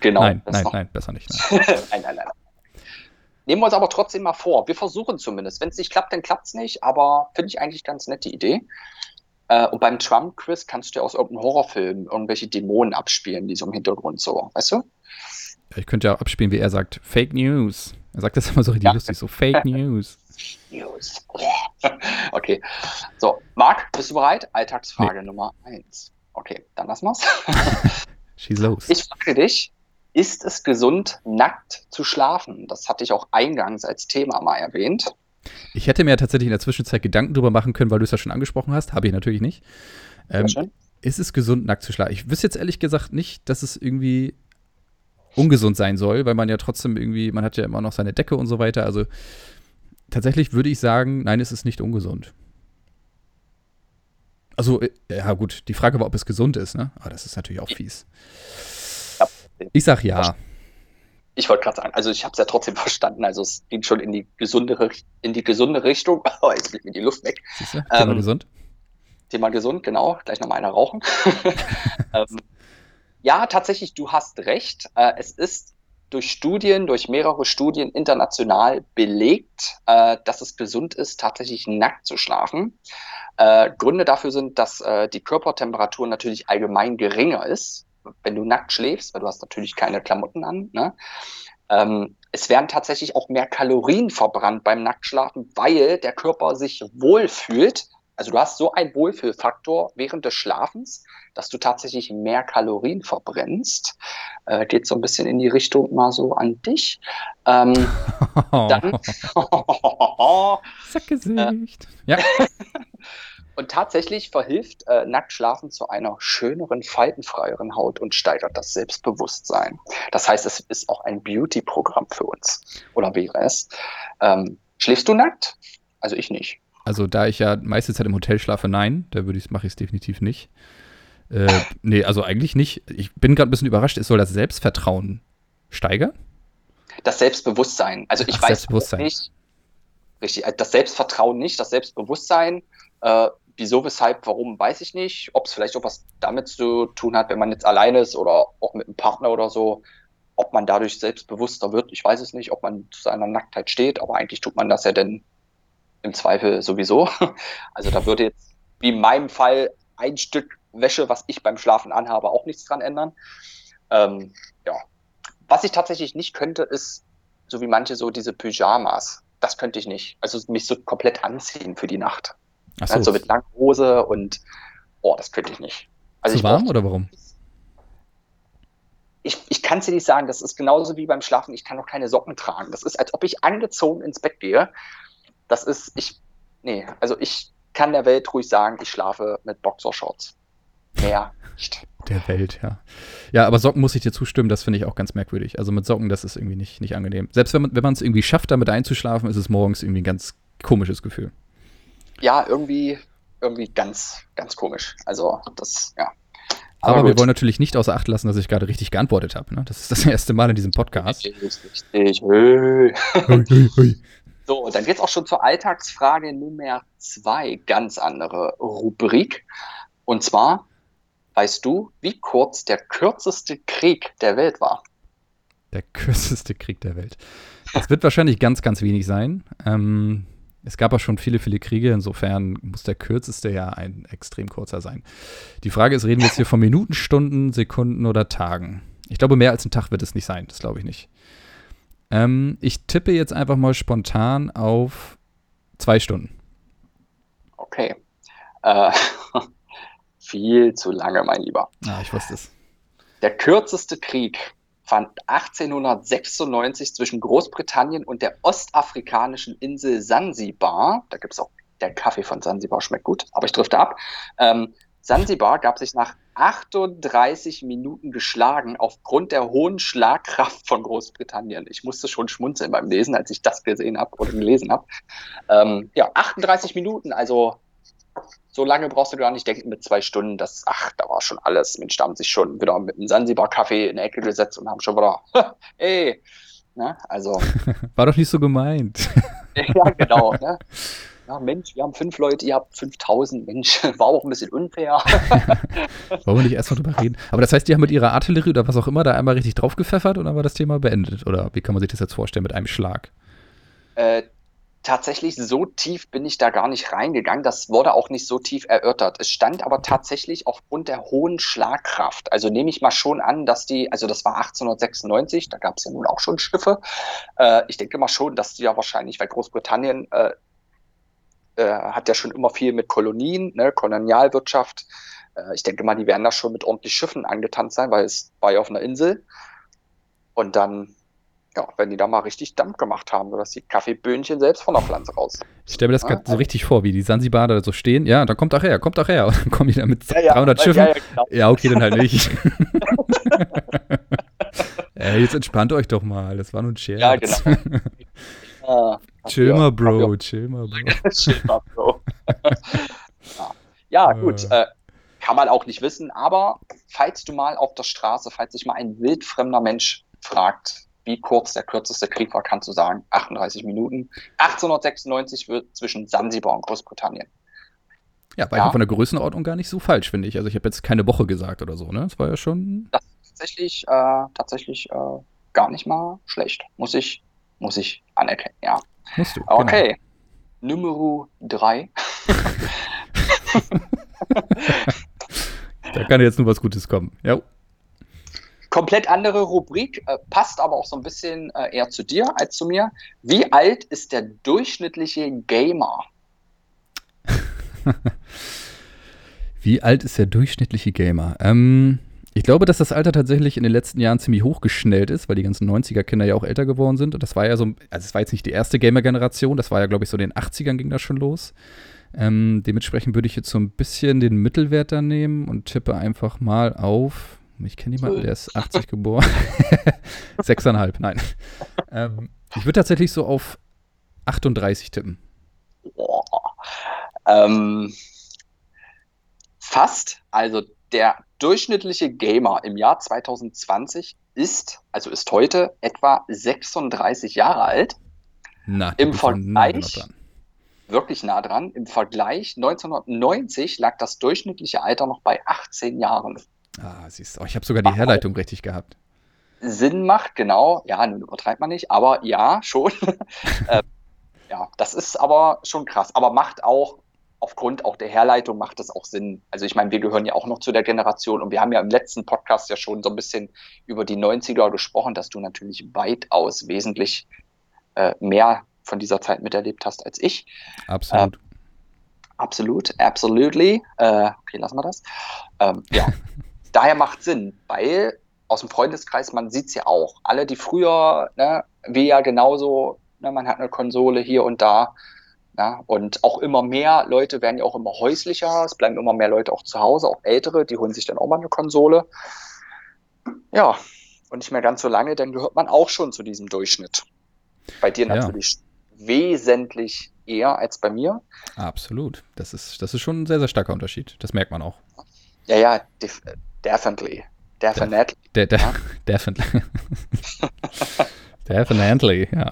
genau. <laughs> Nein, nein, nein, besser nicht. Nein, <laughs> nein, nein. nein. Nehmen wir uns aber trotzdem mal vor. Wir versuchen zumindest. Wenn es nicht klappt, dann klappt es nicht, aber finde ich eigentlich ganz nette Idee. Äh, und beim Trump-Quiz kannst du ja aus irgendeinem Horrorfilm irgendwelche Dämonen abspielen, die so im Hintergrund so, weißt du? Ich könnte ja abspielen, wie er sagt, Fake News. Er sagt das immer so richtig ja. lustig, so Fake <laughs> News. News. <laughs> okay. So, Marc, bist du bereit? Alltagsfrage nee. Nummer eins. Okay, dann lassen wir's. <laughs> Schieß los. Ich frage dich, ist es gesund, nackt zu schlafen? Das hatte ich auch eingangs als Thema mal erwähnt. Ich hätte mir tatsächlich in der Zwischenzeit Gedanken darüber machen können, weil du es ja schon angesprochen hast. Habe ich natürlich nicht. Ähm, ist es gesund, nackt zu schlafen? Ich wüsste jetzt ehrlich gesagt nicht, dass es irgendwie ungesund sein soll, weil man ja trotzdem irgendwie, man hat ja immer noch seine Decke und so weiter. Also tatsächlich würde ich sagen, nein, es ist nicht ungesund. Also, äh, ja gut, die Frage war, ob es gesund ist, ne? Aber das ist natürlich auch fies. Ich sag ja. Ich wollte gerade sagen, also ich habe es ja trotzdem <laughs> verstanden. Also es ging schon in die gesundere, in die gesunde Richtung. <laughs> Oh, jetzt fliegt mir die Luft weg. Siehst du? Thema ähm, gesund. Thema gesund, genau. Gleich nochmal einer rauchen. <laughs> ähm, ja, tatsächlich, du hast recht. Äh, es ist durch Studien, durch mehrere Studien international belegt, äh, dass es gesund ist, tatsächlich nackt zu schlafen. Äh, Gründe dafür sind, dass äh, die Körpertemperatur natürlich allgemein geringer ist, wenn du nackt schläfst, weil du hast natürlich keine Klamotten an. Ne? Ähm, es werden tatsächlich auch mehr Kalorien verbrannt beim Nacktschlafen, weil der Körper sich wohlfühlt also du hast so einen Wohlfühlfaktor während des Schlafens, dass du tatsächlich mehr Kalorien verbrennst. Äh, geht so ein bisschen in die Richtung mal so an dich. Ähm, <laughs> dann. <laughs> <laughs> Sackgesicht. Äh, ja. Und tatsächlich verhilft äh, Nacktschlafen zu einer schöneren, faltenfreieren Haut und steigert das Selbstbewusstsein. Das heißt, es ist auch ein Beauty-Programm für uns. Oder wäre es? Ähm, schläfst du nackt? Also ich nicht. Also da ich ja meiste Zeit im Hotel schlafe, nein, da würde ich mache ich es definitiv nicht. Äh, nee, also eigentlich nicht. Ich bin gerade ein bisschen überrascht, es soll das Selbstvertrauen steigern? Das Selbstbewusstsein. Also ich Ach, weiß nicht. Richtig, äh, das Selbstvertrauen nicht, das Selbstbewusstsein. Äh, wieso, weshalb, warum, weiß ich nicht. Ob es vielleicht auch was damit zu tun hat, wenn man jetzt alleine ist oder auch mit einem Partner oder so. Ob man dadurch selbstbewusster wird, ich weiß es nicht. Ob man zu seiner Nacktheit steht, aber eigentlich tut man das ja denn im Zweifel sowieso. <laughs> Also da würde jetzt, wie in meinem Fall, ein Stück Wäsche, was ich beim Schlafen anhabe, auch nichts dran ändern. Ähm, ja. Was ich tatsächlich nicht könnte, ist, so wie manche so diese Pyjamas. Das könnte ich nicht. Also mich so komplett anziehen für die Nacht. Ach so. Also mit langer Hose und, oh, das könnte ich nicht. Also Zu warm oder warum? Ich, ich kann es dir nicht sagen, das ist genauso wie beim Schlafen, ich kann noch keine Socken tragen. Das ist, als ob ich angezogen ins Bett gehe das ist, ich, nee, also ich kann der Welt ruhig sagen, ich schlafe mit Boxershorts. Mehr nicht. Der Welt, ja. Ja, aber Socken muss ich dir zustimmen, das finde ich auch ganz merkwürdig. Also mit Socken, das ist irgendwie nicht, nicht angenehm. Selbst wenn man es irgendwie schafft, damit einzuschlafen, ist es morgens irgendwie ein ganz komisches Gefühl. Ja, irgendwie, irgendwie ganz, ganz komisch. Also das, ja. Aber, aber wir wollen natürlich nicht außer Acht lassen, dass ich gerade richtig geantwortet habe. Ne? Das ist das <laughs> erste Mal in diesem Podcast. Richtig, richtig. Hey, hey, hey. So, dann geht es auch schon zur Alltagsfrage Nummer zwei, ganz andere Rubrik. Und zwar, weißt du, wie kurz der kürzeste Krieg der Welt war? Der kürzeste Krieg der Welt. Das wird wahrscheinlich ganz, ganz wenig sein. Ähm, es gab auch schon viele, viele Kriege, insofern muss der kürzeste ja ein extrem kurzer sein. Die Frage ist, reden wir jetzt hier von Minuten, Stunden, Sekunden oder Tagen? Ich glaube, mehr als ein Tag wird es nicht sein, das glaube ich nicht. Ähm, ich tippe jetzt einfach mal spontan auf zwei Stunden. Okay. Äh, <laughs> viel zu lange, mein Lieber. Ja, ich wusste es. Der kürzeste Krieg fand 1896 zwischen Großbritannien und der ostafrikanischen Insel Sansibar, da gibt es auch, der Kaffee von Sansibar schmeckt gut, aber ich drifte ab. Ähm, Sansibar gab sich nach 38 Minuten geschlagen aufgrund der hohen Schlagkraft von Großbritannien. Ich musste schon schmunzeln beim Lesen, als ich das gesehen habe oder gelesen habe. Ähm, ja, 38 Minuten, also so lange brauchst du gar nicht denken mit zwei Stunden. Das, ach, da war schon alles. Mensch, da haben sich schon wieder mit einem Sansibar-Kaffee in die Ecke gesetzt und haben schon wieder, <laughs> hey, ne? also. <laughs> War doch nicht so gemeint. <laughs> ja, genau. Ne? ja, Mensch, wir haben fünf Leute, ihr habt 5000, Mensch, war auch ein bisschen unfair. Wollen wir nicht erst mal drüber reden? Aber das heißt, die haben mit ihrer Artillerie oder was auch immer da einmal richtig draufgepfeffert und dann war das Thema beendet? Oder wie kann man sich das jetzt vorstellen mit einem Schlag? Äh, tatsächlich so tief bin ich da gar nicht reingegangen. Das wurde auch nicht so tief erörtert. Es stand aber tatsächlich aufgrund der hohen Schlagkraft. Also nehme ich mal schon an, dass die, also das war 1896, da gab es ja nun auch schon Schiffe. Äh, ich denke mal schon, dass die ja wahrscheinlich, weil Großbritannien äh, äh, hat ja schon immer viel mit Kolonien, ne, Kolonialwirtschaft. Äh, ich denke mal, die werden da schon mit ordentlich Schiffen angetanzt sein, weil es war ja auf einer Insel. Und dann, ja, wenn die da mal richtig Dampf gemacht haben, sodass die Kaffeeböhnchen selbst von der Pflanze raus. Ich stelle mir das ja, gerade so richtig vor, wie die Sansibar da so stehen. Ja, dann kommt doch her, kommt doch her. Und <laughs> dann kommen die da mit ja, ja, 300 Schiffen. Ja, genau. ja, okay, dann halt nicht. <laughs> Ey, jetzt entspannt euch doch mal. Das war nur ein Scherz. Ja, genau. <laughs> Chill mal, Bro, chill mal, Bro. chill mal, Bro. ja. Ja, gut. Äh. Äh, kann man auch nicht wissen, aber falls du mal auf der Straße, falls sich mal ein wildfremder Mensch fragt, wie kurz der kürzeste Krieg war, kannst du sagen, 38 Minuten. 1896 wird zwischen Sansibar und Großbritannien. Ja, war ja. von der Größenordnung gar nicht so falsch, finde ich. Also ich habe jetzt keine Woche gesagt oder so, ne? Das war ja schon. Das ist tatsächlich, äh, tatsächlich äh, gar nicht mal schlecht. Muss ich, muss ich anerkennen, ja. Musst du. Okay. Genau. Nummer 3. da kann jetzt nur was Gutes kommen. Ja. Komplett andere Rubrik, äh, passt aber auch so ein bisschen äh, eher zu dir als zu mir. Wie alt ist der durchschnittliche Gamer? <laughs> Wie alt ist der durchschnittliche Gamer? Ähm, ich glaube, dass das Alter tatsächlich in den letzten Jahren ziemlich hochgeschnellt ist, weil die ganzen 90er-Kinder ja auch älter geworden sind. Und das war ja so, also es war jetzt nicht die erste Gamer-Generation, das war ja, glaube ich, so in den 80ern ging das schon los. Ähm, dementsprechend würde ich jetzt so ein bisschen den Mittelwert da nehmen und tippe einfach mal auf ich kenne jemanden, der ist 80 geboren. <laughs> Sechseinhalb, nein. Ähm, ich würde tatsächlich so auf 38 tippen. Boah. Ähm, fast. Also der durchschnittliche Gamer im Jahr 2020 ist, also ist heute etwa 36 Jahre alt. Na, Im Vergleich, nah wirklich nah dran, im Vergleich 1990 lag das durchschnittliche Alter noch bei 18 Jahren. Ah, siehst du, oh, ich habe sogar die Herleitung richtig gehabt. Sinn macht, genau. Ja, nun übertreibt man nicht, aber ja, schon. <laughs> äh, ja, das ist aber schon krass. Aber macht auch, aufgrund auch der Herleitung, macht es auch Sinn. Also ich meine, wir gehören ja auch noch zu der Generation und wir haben ja im letzten Podcast ja schon so ein bisschen über die 90er gesprochen, dass du natürlich weitaus wesentlich äh, mehr von dieser Zeit miterlebt hast als ich. Absolut. Äh, absolut, absolutely. Äh, okay, lassen wir das. Ähm, ja. <laughs> daher macht Sinn, weil aus dem Freundeskreis, man sieht es ja auch, alle, die früher, ne, wie ja genauso, ne, man hat eine Konsole hier und da, ja, und auch immer mehr Leute werden ja auch immer häuslicher, es bleiben immer mehr Leute auch zu Hause, auch ältere, die holen sich dann auch mal eine Konsole. Ja, und nicht mehr ganz so lange, dann gehört man auch schon zu diesem Durchschnitt. Bei dir ja. natürlich wesentlich eher als bei mir. Absolut. Das ist, das ist schon ein sehr, sehr starker Unterschied. Das merkt man auch. Ja, ja, Definitely. Definitely. De de ja. <laughs> Definitely. definitely, ja.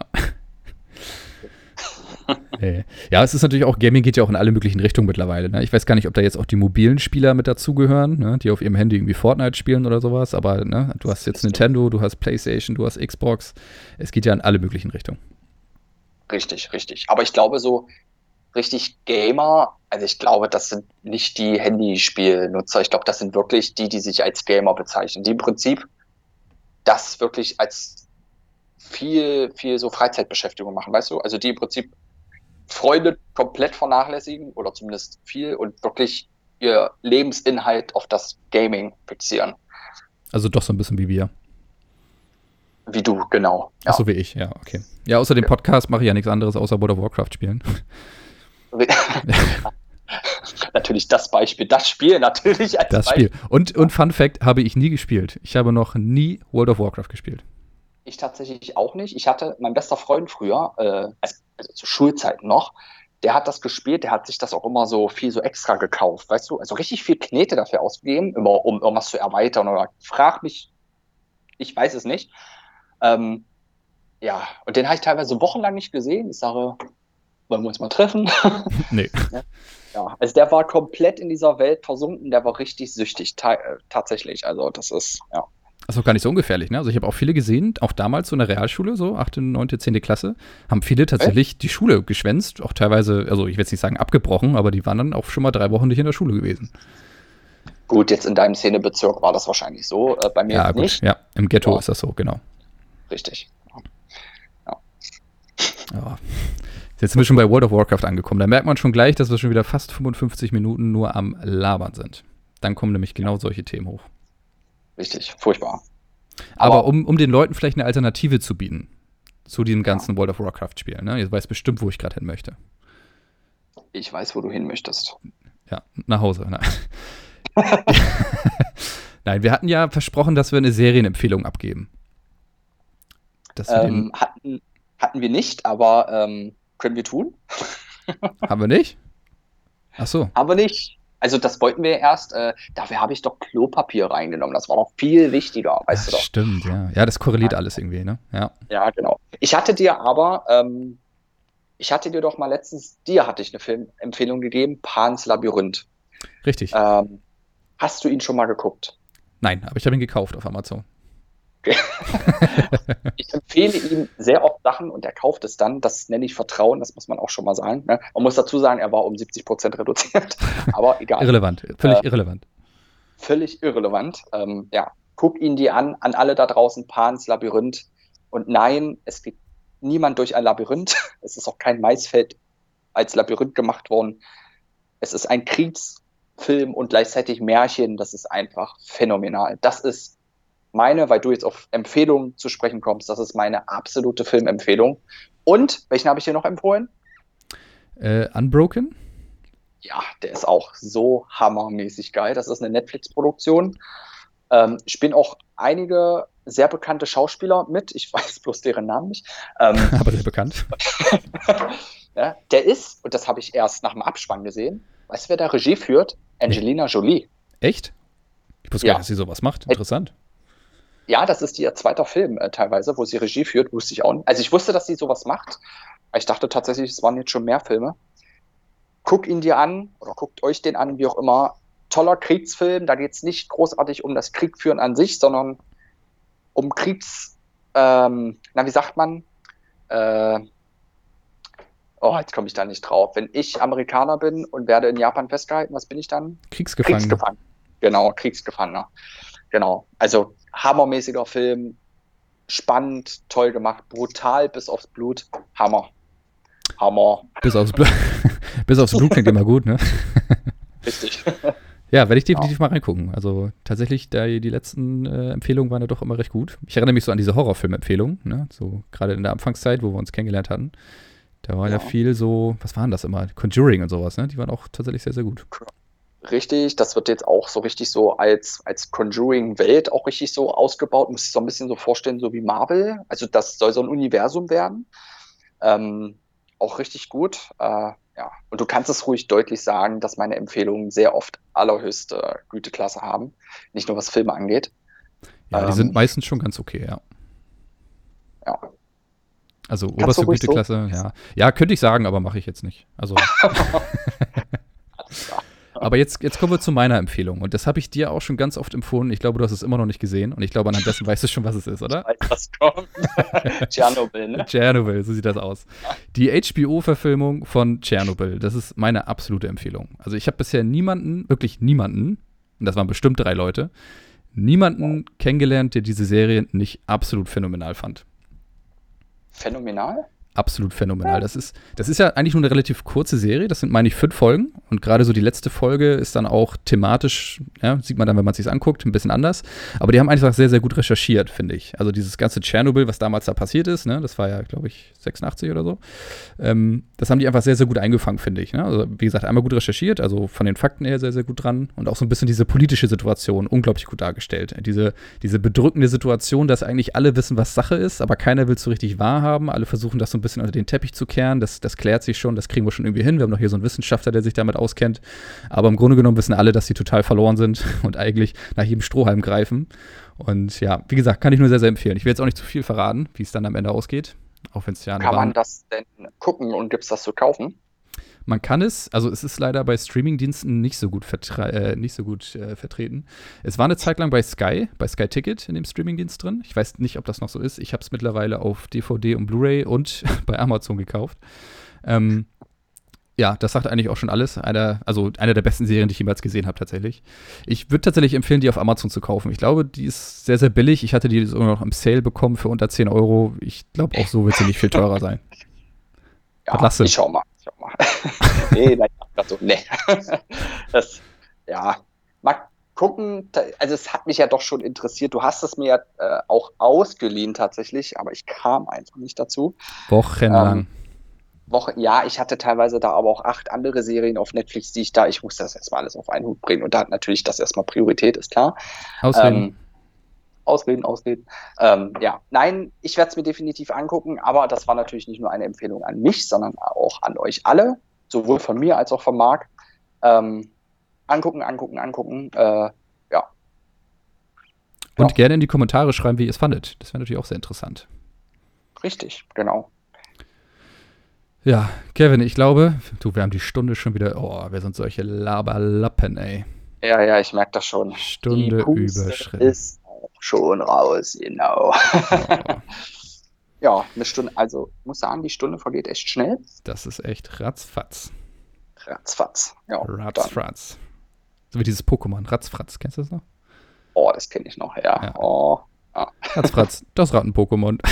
<laughs> ja, es ist natürlich auch, Gaming geht ja auch in alle möglichen Richtungen mittlerweile. Ne? Ich weiß gar nicht, ob da jetzt auch die mobilen Spieler mit dazugehören, ne? die auf ihrem Handy irgendwie Fortnite spielen oder sowas, aber ne? du hast jetzt Nintendo, du hast Playstation, du hast Xbox. Es geht ja in alle möglichen Richtungen. Richtig, richtig. Aber ich glaube, so richtig Gamer, also ich glaube, das sind nicht die Handyspielnutzer. Ich glaube, das sind wirklich die, die sich als Gamer bezeichnen, die im Prinzip das wirklich als viel, viel so Freizeitbeschäftigung machen, weißt du? Also die im Prinzip Freunde komplett vernachlässigen oder zumindest viel und wirklich ihr Lebensinhalt auf das Gaming fixieren. Also doch so ein bisschen wie wir. Wie du, genau. Ja. Ach so wie ich, ja, okay. Ja, außer dem Podcast mache ich ja nichts anderes außer World of Warcraft spielen. <laughs> natürlich das Beispiel, das Spiel natürlich als Das Beispiel. Spiel. Und, und Fun Fact, habe ich nie gespielt. Ich habe noch nie World of Warcraft gespielt. Ich tatsächlich auch nicht. Ich hatte, mein bester Freund früher, äh, also zu Schulzeiten noch, der hat das gespielt, der hat sich das auch immer so viel so extra gekauft, weißt du? Also richtig viel Knete dafür ausgegeben, immer, um irgendwas zu erweitern oder frag mich, ich weiß es nicht. Ähm, ja, und den habe ich teilweise wochenlang nicht gesehen. Ich sage, wollen wir uns mal treffen? <laughs> Nee. ja, also der war komplett in dieser Welt versunken, der war richtig süchtig, äh, tatsächlich. Also das ist, ja. Das ist auch gar nicht so ungefährlich, ne? Also ich habe auch viele gesehen, auch damals so in der Realschule, so 8., 9., 10. Klasse, haben viele tatsächlich Echt? die Schule geschwänzt, auch teilweise, also ich will jetzt nicht sagen abgebrochen, aber die waren dann auch schon mal drei Wochen nicht in der Schule gewesen. Gut, jetzt in deinem Szenebezirk war das wahrscheinlich so, äh, bei mir ja, gut. nicht. Ja, im Ghetto ja. ist das so, genau. Richtig. Ja. ja. Jetzt sind wir schon bei World of Warcraft angekommen. Da merkt man schon gleich, dass wir schon wieder fast 55 Minuten nur am Labern sind. Dann kommen nämlich genau solche Themen hoch. Richtig, furchtbar. Aber, Aber um, um den Leuten vielleicht eine Alternative zu bieten zu diesem ganzen ja. World of Warcraft-Spiel. Ne? Ihr weißt bestimmt, wo ich gerade hin möchte. Ich weiß, wo du hin möchtest. Ja, nach Hause. Ne? <laughs> Nein, wir hatten ja versprochen, dass wir eine Serienempfehlung abgeben. Ähm, hatten, hatten wir nicht, aber ähm, können wir tun. Haben wir nicht? Ach so. Haben wir nicht. Also das wollten wir erst, äh, dafür habe ich doch Klopapier reingenommen. Das war noch viel wichtiger, weißt Ach, du doch. Stimmt, ja. Ja, das korreliert alles irgendwie, ne? Ja. Ja, genau. Ich hatte dir aber, ähm, ich hatte dir doch mal letztens, dir hatte ich eine Filmempfehlung gegeben, Pans Labyrinth. Richtig. Ähm, hast du ihn schon mal geguckt? Nein, aber ich habe ihn gekauft auf Amazon. <laughs> ich empfehle ihm sehr oft Sachen und er kauft es dann. Das nenne ich Vertrauen, das muss man auch schon mal sagen. Ne? Man muss dazu sagen, er war um 70 Prozent reduziert, <laughs> aber egal. Irrelevant, völlig Äh, irrelevant. Völlig irrelevant. Ähm, ja, guck ihn dir an, an alle da draußen, Pans Labyrinth. Und nein, es geht niemand durch ein Labyrinth. <laughs> Es ist auch kein Maisfeld als Labyrinth gemacht worden. Es ist ein Kriegsfilm und gleichzeitig Märchen. Das ist einfach phänomenal. Das ist meine, weil du jetzt auf Empfehlungen zu sprechen kommst, das ist meine absolute Filmempfehlung. Und welchen habe ich dir noch empfohlen? Äh, Unbroken? Ja, der ist auch so hammermäßig geil. Das ist eine Netflix-Produktion. Ähm, spielen auch einige sehr bekannte Schauspieler mit. Ich <laughs> weiß bloß deren Namen nicht. Ähm, <laughs> aber sehr bekannt. <laughs> ja, der ist, und das habe ich erst nach dem Abspann gesehen, weißt du, wer da Regie führt? Angelina Jolie. Echt? Ich wusste Ja. gar nicht, dass sie sowas macht. Interessant. Ja, das ist ihr zweiter Film äh, teilweise, wo sie Regie führt, wusste ich auch nicht. Also ich wusste, dass sie sowas macht. Ich dachte tatsächlich, es waren jetzt schon mehr Filme. Guck ihn dir an oder guckt euch den an, wie auch immer. Toller Kriegsfilm, da geht es nicht großartig um das Kriegführen an sich, sondern um Kriegs, ähm, na wie sagt man? Äh, oh, jetzt komme ich da nicht drauf. Wenn ich Amerikaner bin und werde in Japan festgehalten, was bin ich dann? Kriegsgefangene. Kriegsgefangener. Genau, Kriegsgefangener. Genau. Also hammermäßiger Film, spannend, toll gemacht, brutal bis aufs Blut. Hammer. Hammer. Bis aufs Blut. <laughs> Bis aufs Blut klingt immer gut, ne? <laughs> Richtig. Ja, werde ich definitiv mal reingucken. Also tatsächlich, da die letzten äh, Empfehlungen waren ja doch immer recht gut. Ich erinnere mich so an diese Horrorfilm-Empfehlungen, ne? So gerade in der Anfangszeit, wo wir uns kennengelernt hatten. Da war ja. Ja. viel so, was waren das immer? Conjuring und sowas, ne? Die waren auch tatsächlich sehr, sehr gut. Richtig, das wird jetzt auch so richtig so als, als Conjuring-Welt auch richtig so ausgebaut. Muss ich so ein bisschen so vorstellen, so wie Marvel. Also das soll so ein Universum werden. Ähm, auch richtig gut. Äh, ja. Und du kannst es ruhig deutlich sagen, dass meine Empfehlungen sehr oft allerhöchste Güteklasse haben. Nicht nur was Filme angeht. Ja, die Ähm, sind meistens schon ganz okay, ja. Ja. Also du oberste ruhig so- Güteklasse, ja. Ja, könnte ich sagen, aber mache ich jetzt nicht. Also. <laughs> <laughs> aber jetzt, jetzt kommen wir zu meiner Empfehlung. Und das habe ich dir auch schon ganz oft empfohlen. Ich glaube, du hast es immer noch nicht gesehen. Und ich glaube, anhand dessen weißt du schon, was es ist, oder? Weiß, was kommt. <laughs> Tschernobyl, ne? Tschernobyl, so sieht das aus. Die HBO-Verfilmung von Tschernobyl, das ist meine absolute Empfehlung. Also ich habe bisher niemanden, wirklich niemanden, und das waren bestimmt drei Leute, niemanden kennengelernt, der diese Serie nicht absolut phänomenal fand. Phänomenal. Absolut phänomenal. Das ist, das ist ja eigentlich nur eine relativ kurze Serie. Das sind, meine ich, fünf Folgen. Und gerade so die letzte Folge ist dann auch thematisch, ja, sieht man dann, wenn man es sich anguckt, ein bisschen anders. Aber die haben einfach sehr, sehr gut recherchiert, finde ich. Also dieses ganze Tschernobyl, was damals da passiert ist, ne, das war ja, glaube ich, 86 oder so. Ähm, das haben die einfach sehr, sehr gut eingefangen, finde ich. Ne? Also, wie gesagt, einmal gut recherchiert, also von den Fakten her sehr, sehr gut dran. Und auch so ein bisschen diese politische Situation unglaublich gut dargestellt. Diese, diese bedrückende Situation, dass eigentlich alle wissen, was Sache ist, aber keiner will es so richtig wahrhaben. Alle versuchen das so ein bisschen unter den Teppich zu kehren. Das, das klärt sich schon, das kriegen wir schon irgendwie hin. Wir haben noch hier so einen Wissenschaftler, der sich damit auskennt. Aber im Grunde genommen wissen alle, dass sie total verloren sind <laughs> und eigentlich nach jedem Strohhalm greifen. Und ja, wie gesagt, kann ich nur sehr, sehr empfehlen. Ich will jetzt auch nicht zu viel verraten, wie es dann am Ende ausgeht. Auch wenn es ja Kann man das denn gucken und gibt es das zu kaufen? Man kann es, also es ist leider bei Streamingdiensten nicht so gut, äh, nicht so gut äh, vertreten. Es war eine Zeit lang bei Sky, bei Sky Ticket in dem Streamingdienst drin. Ich weiß nicht, ob das noch so ist. Ich habe es mittlerweile auf DVD und Blu-ray und <laughs> bei Amazon gekauft. Ähm, ja, das sagt eigentlich auch schon alles. Einer, also eine der besten Serien, die ich jemals gesehen habe, tatsächlich. Ich würde tatsächlich empfehlen, die auf Amazon zu kaufen. Ich glaube, die ist sehr, sehr billig. Ich hatte die sogar noch im Sale bekommen für unter 10 Euro. Ich glaube, auch so wird sie nicht viel teurer sein. <laughs> Ja, Was ich schau mal. Ich schau mal. <laughs> nee, nein, so, nee. <laughs> das, ja, mal gucken. Also es hat mich ja doch schon interessiert. Du hast es mir ja äh, auch ausgeliehen tatsächlich, aber ich kam einfach nicht dazu. Wochenlang. Ähm, Woche, ja, ich hatte teilweise da aber auch acht andere Serien auf Netflix, die ich da, ich musste das erstmal alles auf einen Hut bringen und da hat natürlich das erstmal Priorität, ist klar. Ausreden. Ähm, ausreden, ausreden. Ähm, ja, nein, ich werde es mir definitiv angucken, aber das war natürlich nicht nur eine Empfehlung an mich, sondern auch an euch alle, sowohl von mir als auch von Marc. Ähm, angucken, angucken, angucken. Äh, ja. Und ja. gerne in die Kommentare schreiben, wie ihr es fandet. Das wäre natürlich auch sehr interessant. Richtig, genau. Ja, Kevin, ich glaube, du, wir haben die Stunde schon wieder. Oh, wir sind solche Laberlappen, ey. Ja, ja, ich merke das schon. Stunde überschritten. Ist schon raus, genau. <laughs> Ja, eine Stunde, also muss sagen, die Stunde vergeht echt schnell. Das ist echt ratzfatz. Ratzfatz, ja. Ratzfatz. So wie dieses Pokémon, Ratzfratz, kennst du das noch? Oh, das kenne ich noch, ja. ja. Oh, ja. Ratzfratz, <laughs> das Ratten-Pokémon. <laughs>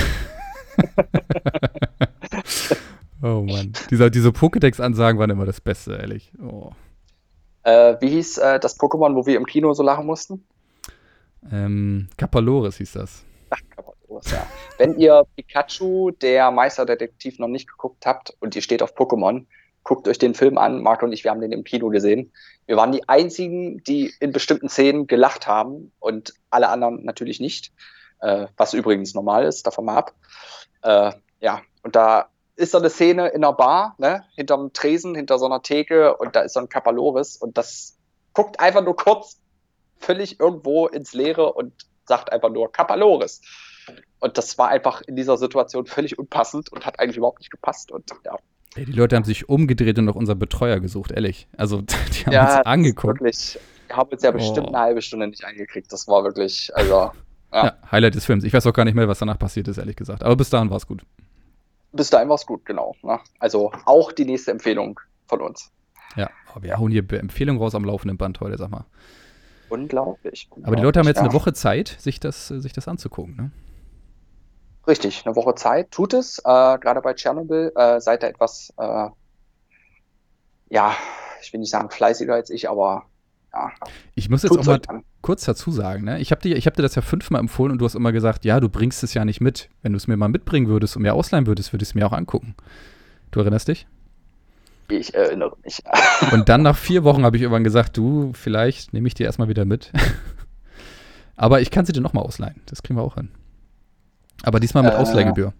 Oh Mann. Diese, diese Pokédex-Ansagen waren immer das Beste, ehrlich. Oh. Äh, wie hieß äh, das Pokémon, wo wir im Kino so lachen mussten? Ähm, Kapaloris hieß das. Ach, Kapaloris, ja. Wenn ihr Pikachu, der Meisterdetektiv, noch nicht geguckt habt und ihr steht auf Pokémon, guckt euch den Film an. Marco und ich, wir haben den im Kino gesehen. Wir waren die einzigen, die in bestimmten Szenen gelacht haben und alle anderen natürlich nicht. Äh, was übrigens normal ist, davon mal ab. Äh, ja, und da ist so eine Szene in einer Bar, ne, hinterm Tresen, hinter so einer Theke und da ist so ein Kapaloris und das guckt einfach nur kurz völlig irgendwo ins Leere und sagt einfach nur Kapaloris. Und das war einfach in dieser Situation völlig unpassend und hat eigentlich überhaupt nicht gepasst und ja. Ey, die Leute haben sich umgedreht und noch unser Betreuer gesucht, ehrlich. Also, <laughs> die haben ja, uns angeguckt. Wirklich, wir haben uns ja bestimmt oh. eine halbe Stunde nicht eingekriegt. Das war wirklich, also. Ja. ja. Highlight des Films. Ich weiß auch gar nicht mehr, was danach passiert ist, ehrlich gesagt. Aber bis dahin war es gut bis dahin war es gut, genau. Ne? Also auch die nächste Empfehlung von uns. Ja, oh, wir hauen hier Empfehlungen raus am laufenden Band heute, sag mal. Unglaublich. unglaublich Aber die Leute haben jetzt ja. eine Woche Zeit, sich das, sich das anzugucken, ne? Richtig, eine Woche Zeit. Tut es. Äh, Gerade bei Tschernobyl äh, seid ihr etwas, äh, ja, ich will nicht sagen fleißiger als ich, aber ja. Ich muss jetzt auch mal an. kurz dazu sagen, ne? ich habe dir, hab dir das ja fünfmal empfohlen und du hast immer gesagt, ja, du bringst es ja nicht mit. Wenn du es mir mal mitbringen würdest und mir ausleihen würdest, würde ich es mir auch angucken. Du erinnerst dich? Ich erinnere mich. <laughs> und dann nach vier Wochen habe ich irgendwann gesagt, du, vielleicht nehme ich dir erstmal wieder mit. <laughs> Aber ich kann sie dir nochmal ausleihen. Das kriegen wir auch hin. Aber diesmal mit äh, Ausleihgebühr.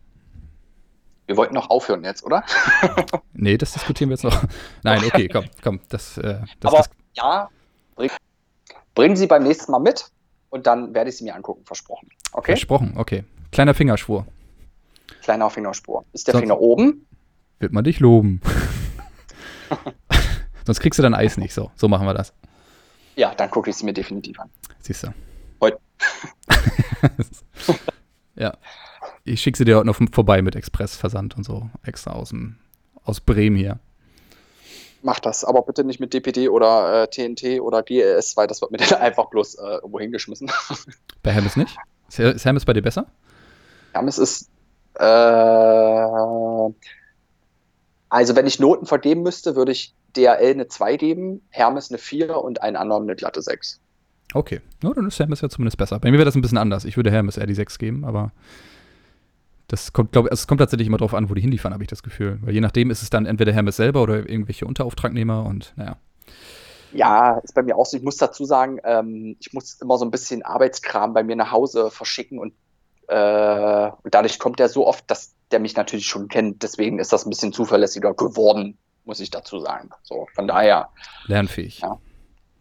Wir wollten noch aufhören jetzt, oder? <laughs> nee, das diskutieren wir jetzt noch. Nein, okay, komm, komm. Das, äh, das, Aber das, ja, bring, bringen Sie beim nächsten Mal mit und dann werde ich sie mir angucken, versprochen. Okay? Versprochen, okay. Kleiner Fingerschwur. Kleiner Fingerspur. Ist der Sonst Finger oben? Wird man dich loben. <laughs> Sonst kriegst du dein Eis nicht. So, so machen wir das. Ja, dann gucke ich sie mir definitiv an. Siehst du. Heute. <laughs> ja. Ich schicke sie dir heute noch vorbei mit Expressversand und so. Extra aus, dem, aus Bremen hier mach das, aber bitte nicht mit DPD oder äh, TNT oder GLS, weil das wird mir <laughs> dann einfach bloß äh, irgendwo hingeschmissen. Bei Hermes nicht? Ist Hermes bei dir besser? Hermes ist äh, also wenn ich Noten vergeben müsste, würde ich DRL eine 2 geben, Hermes eine 4 und einen anderen eine glatte 6. Okay, no, dann ist Hermes ja zumindest besser. Bei mir wäre das ein bisschen anders. Ich würde Hermes eher die 6 geben, aber das kommt, glaube es kommt tatsächlich immer darauf an, wo die hinliefern, habe ich das Gefühl. Weil je nachdem ist es dann entweder Hermes selber oder irgendwelche Unterauftragnehmer und naja. Ja, ist bei mir auch so. Ich muss dazu sagen, ähm, ich muss immer so ein bisschen Arbeitskram bei mir nach Hause verschicken und, äh, und dadurch kommt er so oft, dass der mich natürlich schon kennt. Deswegen ist das ein bisschen zuverlässiger geworden, muss ich dazu sagen. So, von daher. Lernfähig. Ja.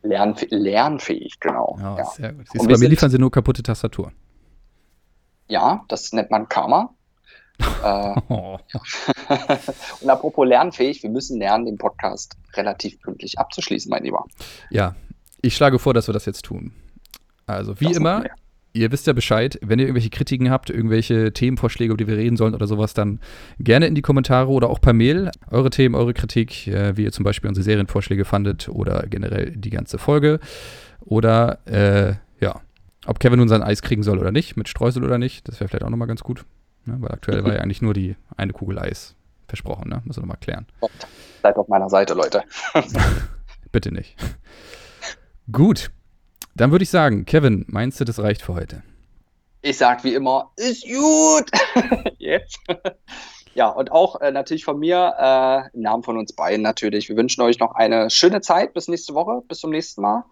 Lernf lernfähig, genau. Ja, ja. sehr gut. Siehst bei mir liefern sie nur kaputte Tastatur. Ja, das nennt man Karma <laughs> äh, und apropos lernfähig, wir müssen lernen, den Podcast relativ pünktlich abzuschließen, mein Lieber. Ja, ich schlage vor, dass wir das jetzt tun. Also, wie das immer, ihr wisst ja Bescheid, wenn ihr irgendwelche Kritiken habt, irgendwelche Themenvorschläge, über die wir reden sollen oder sowas, dann gerne in die Kommentare oder auch per Mail. Eure Themen, eure Kritik, äh, wie ihr zum Beispiel unsere Serienvorschläge fandet oder generell die ganze Folge. Oder, äh, ja, ob Kevin nun sein Eis kriegen soll oder nicht, mit Streusel oder nicht, das wäre vielleicht auch nochmal ganz gut. Ne? Weil aktuell war ja eigentlich nur die eine Kugel Eis versprochen, ne? Muss wir nochmal klären. Seid auf meiner Seite, Leute. <laughs> <laughs> Bitte nicht. Gut. Dann würde ich sagen, Kevin, meinst du, das reicht für heute? Ich sag wie immer, ist gut. <laughs> Jetzt. ja, und auch äh, natürlich von mir, äh, im Namen von uns beiden natürlich. Wir wünschen euch noch eine schöne Zeit bis nächste Woche, bis zum nächsten Mal.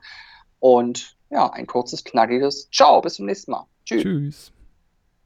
Und ja, ein kurzes, knackiges Ciao, bis zum nächsten Mal. Tschüss. Tschüss.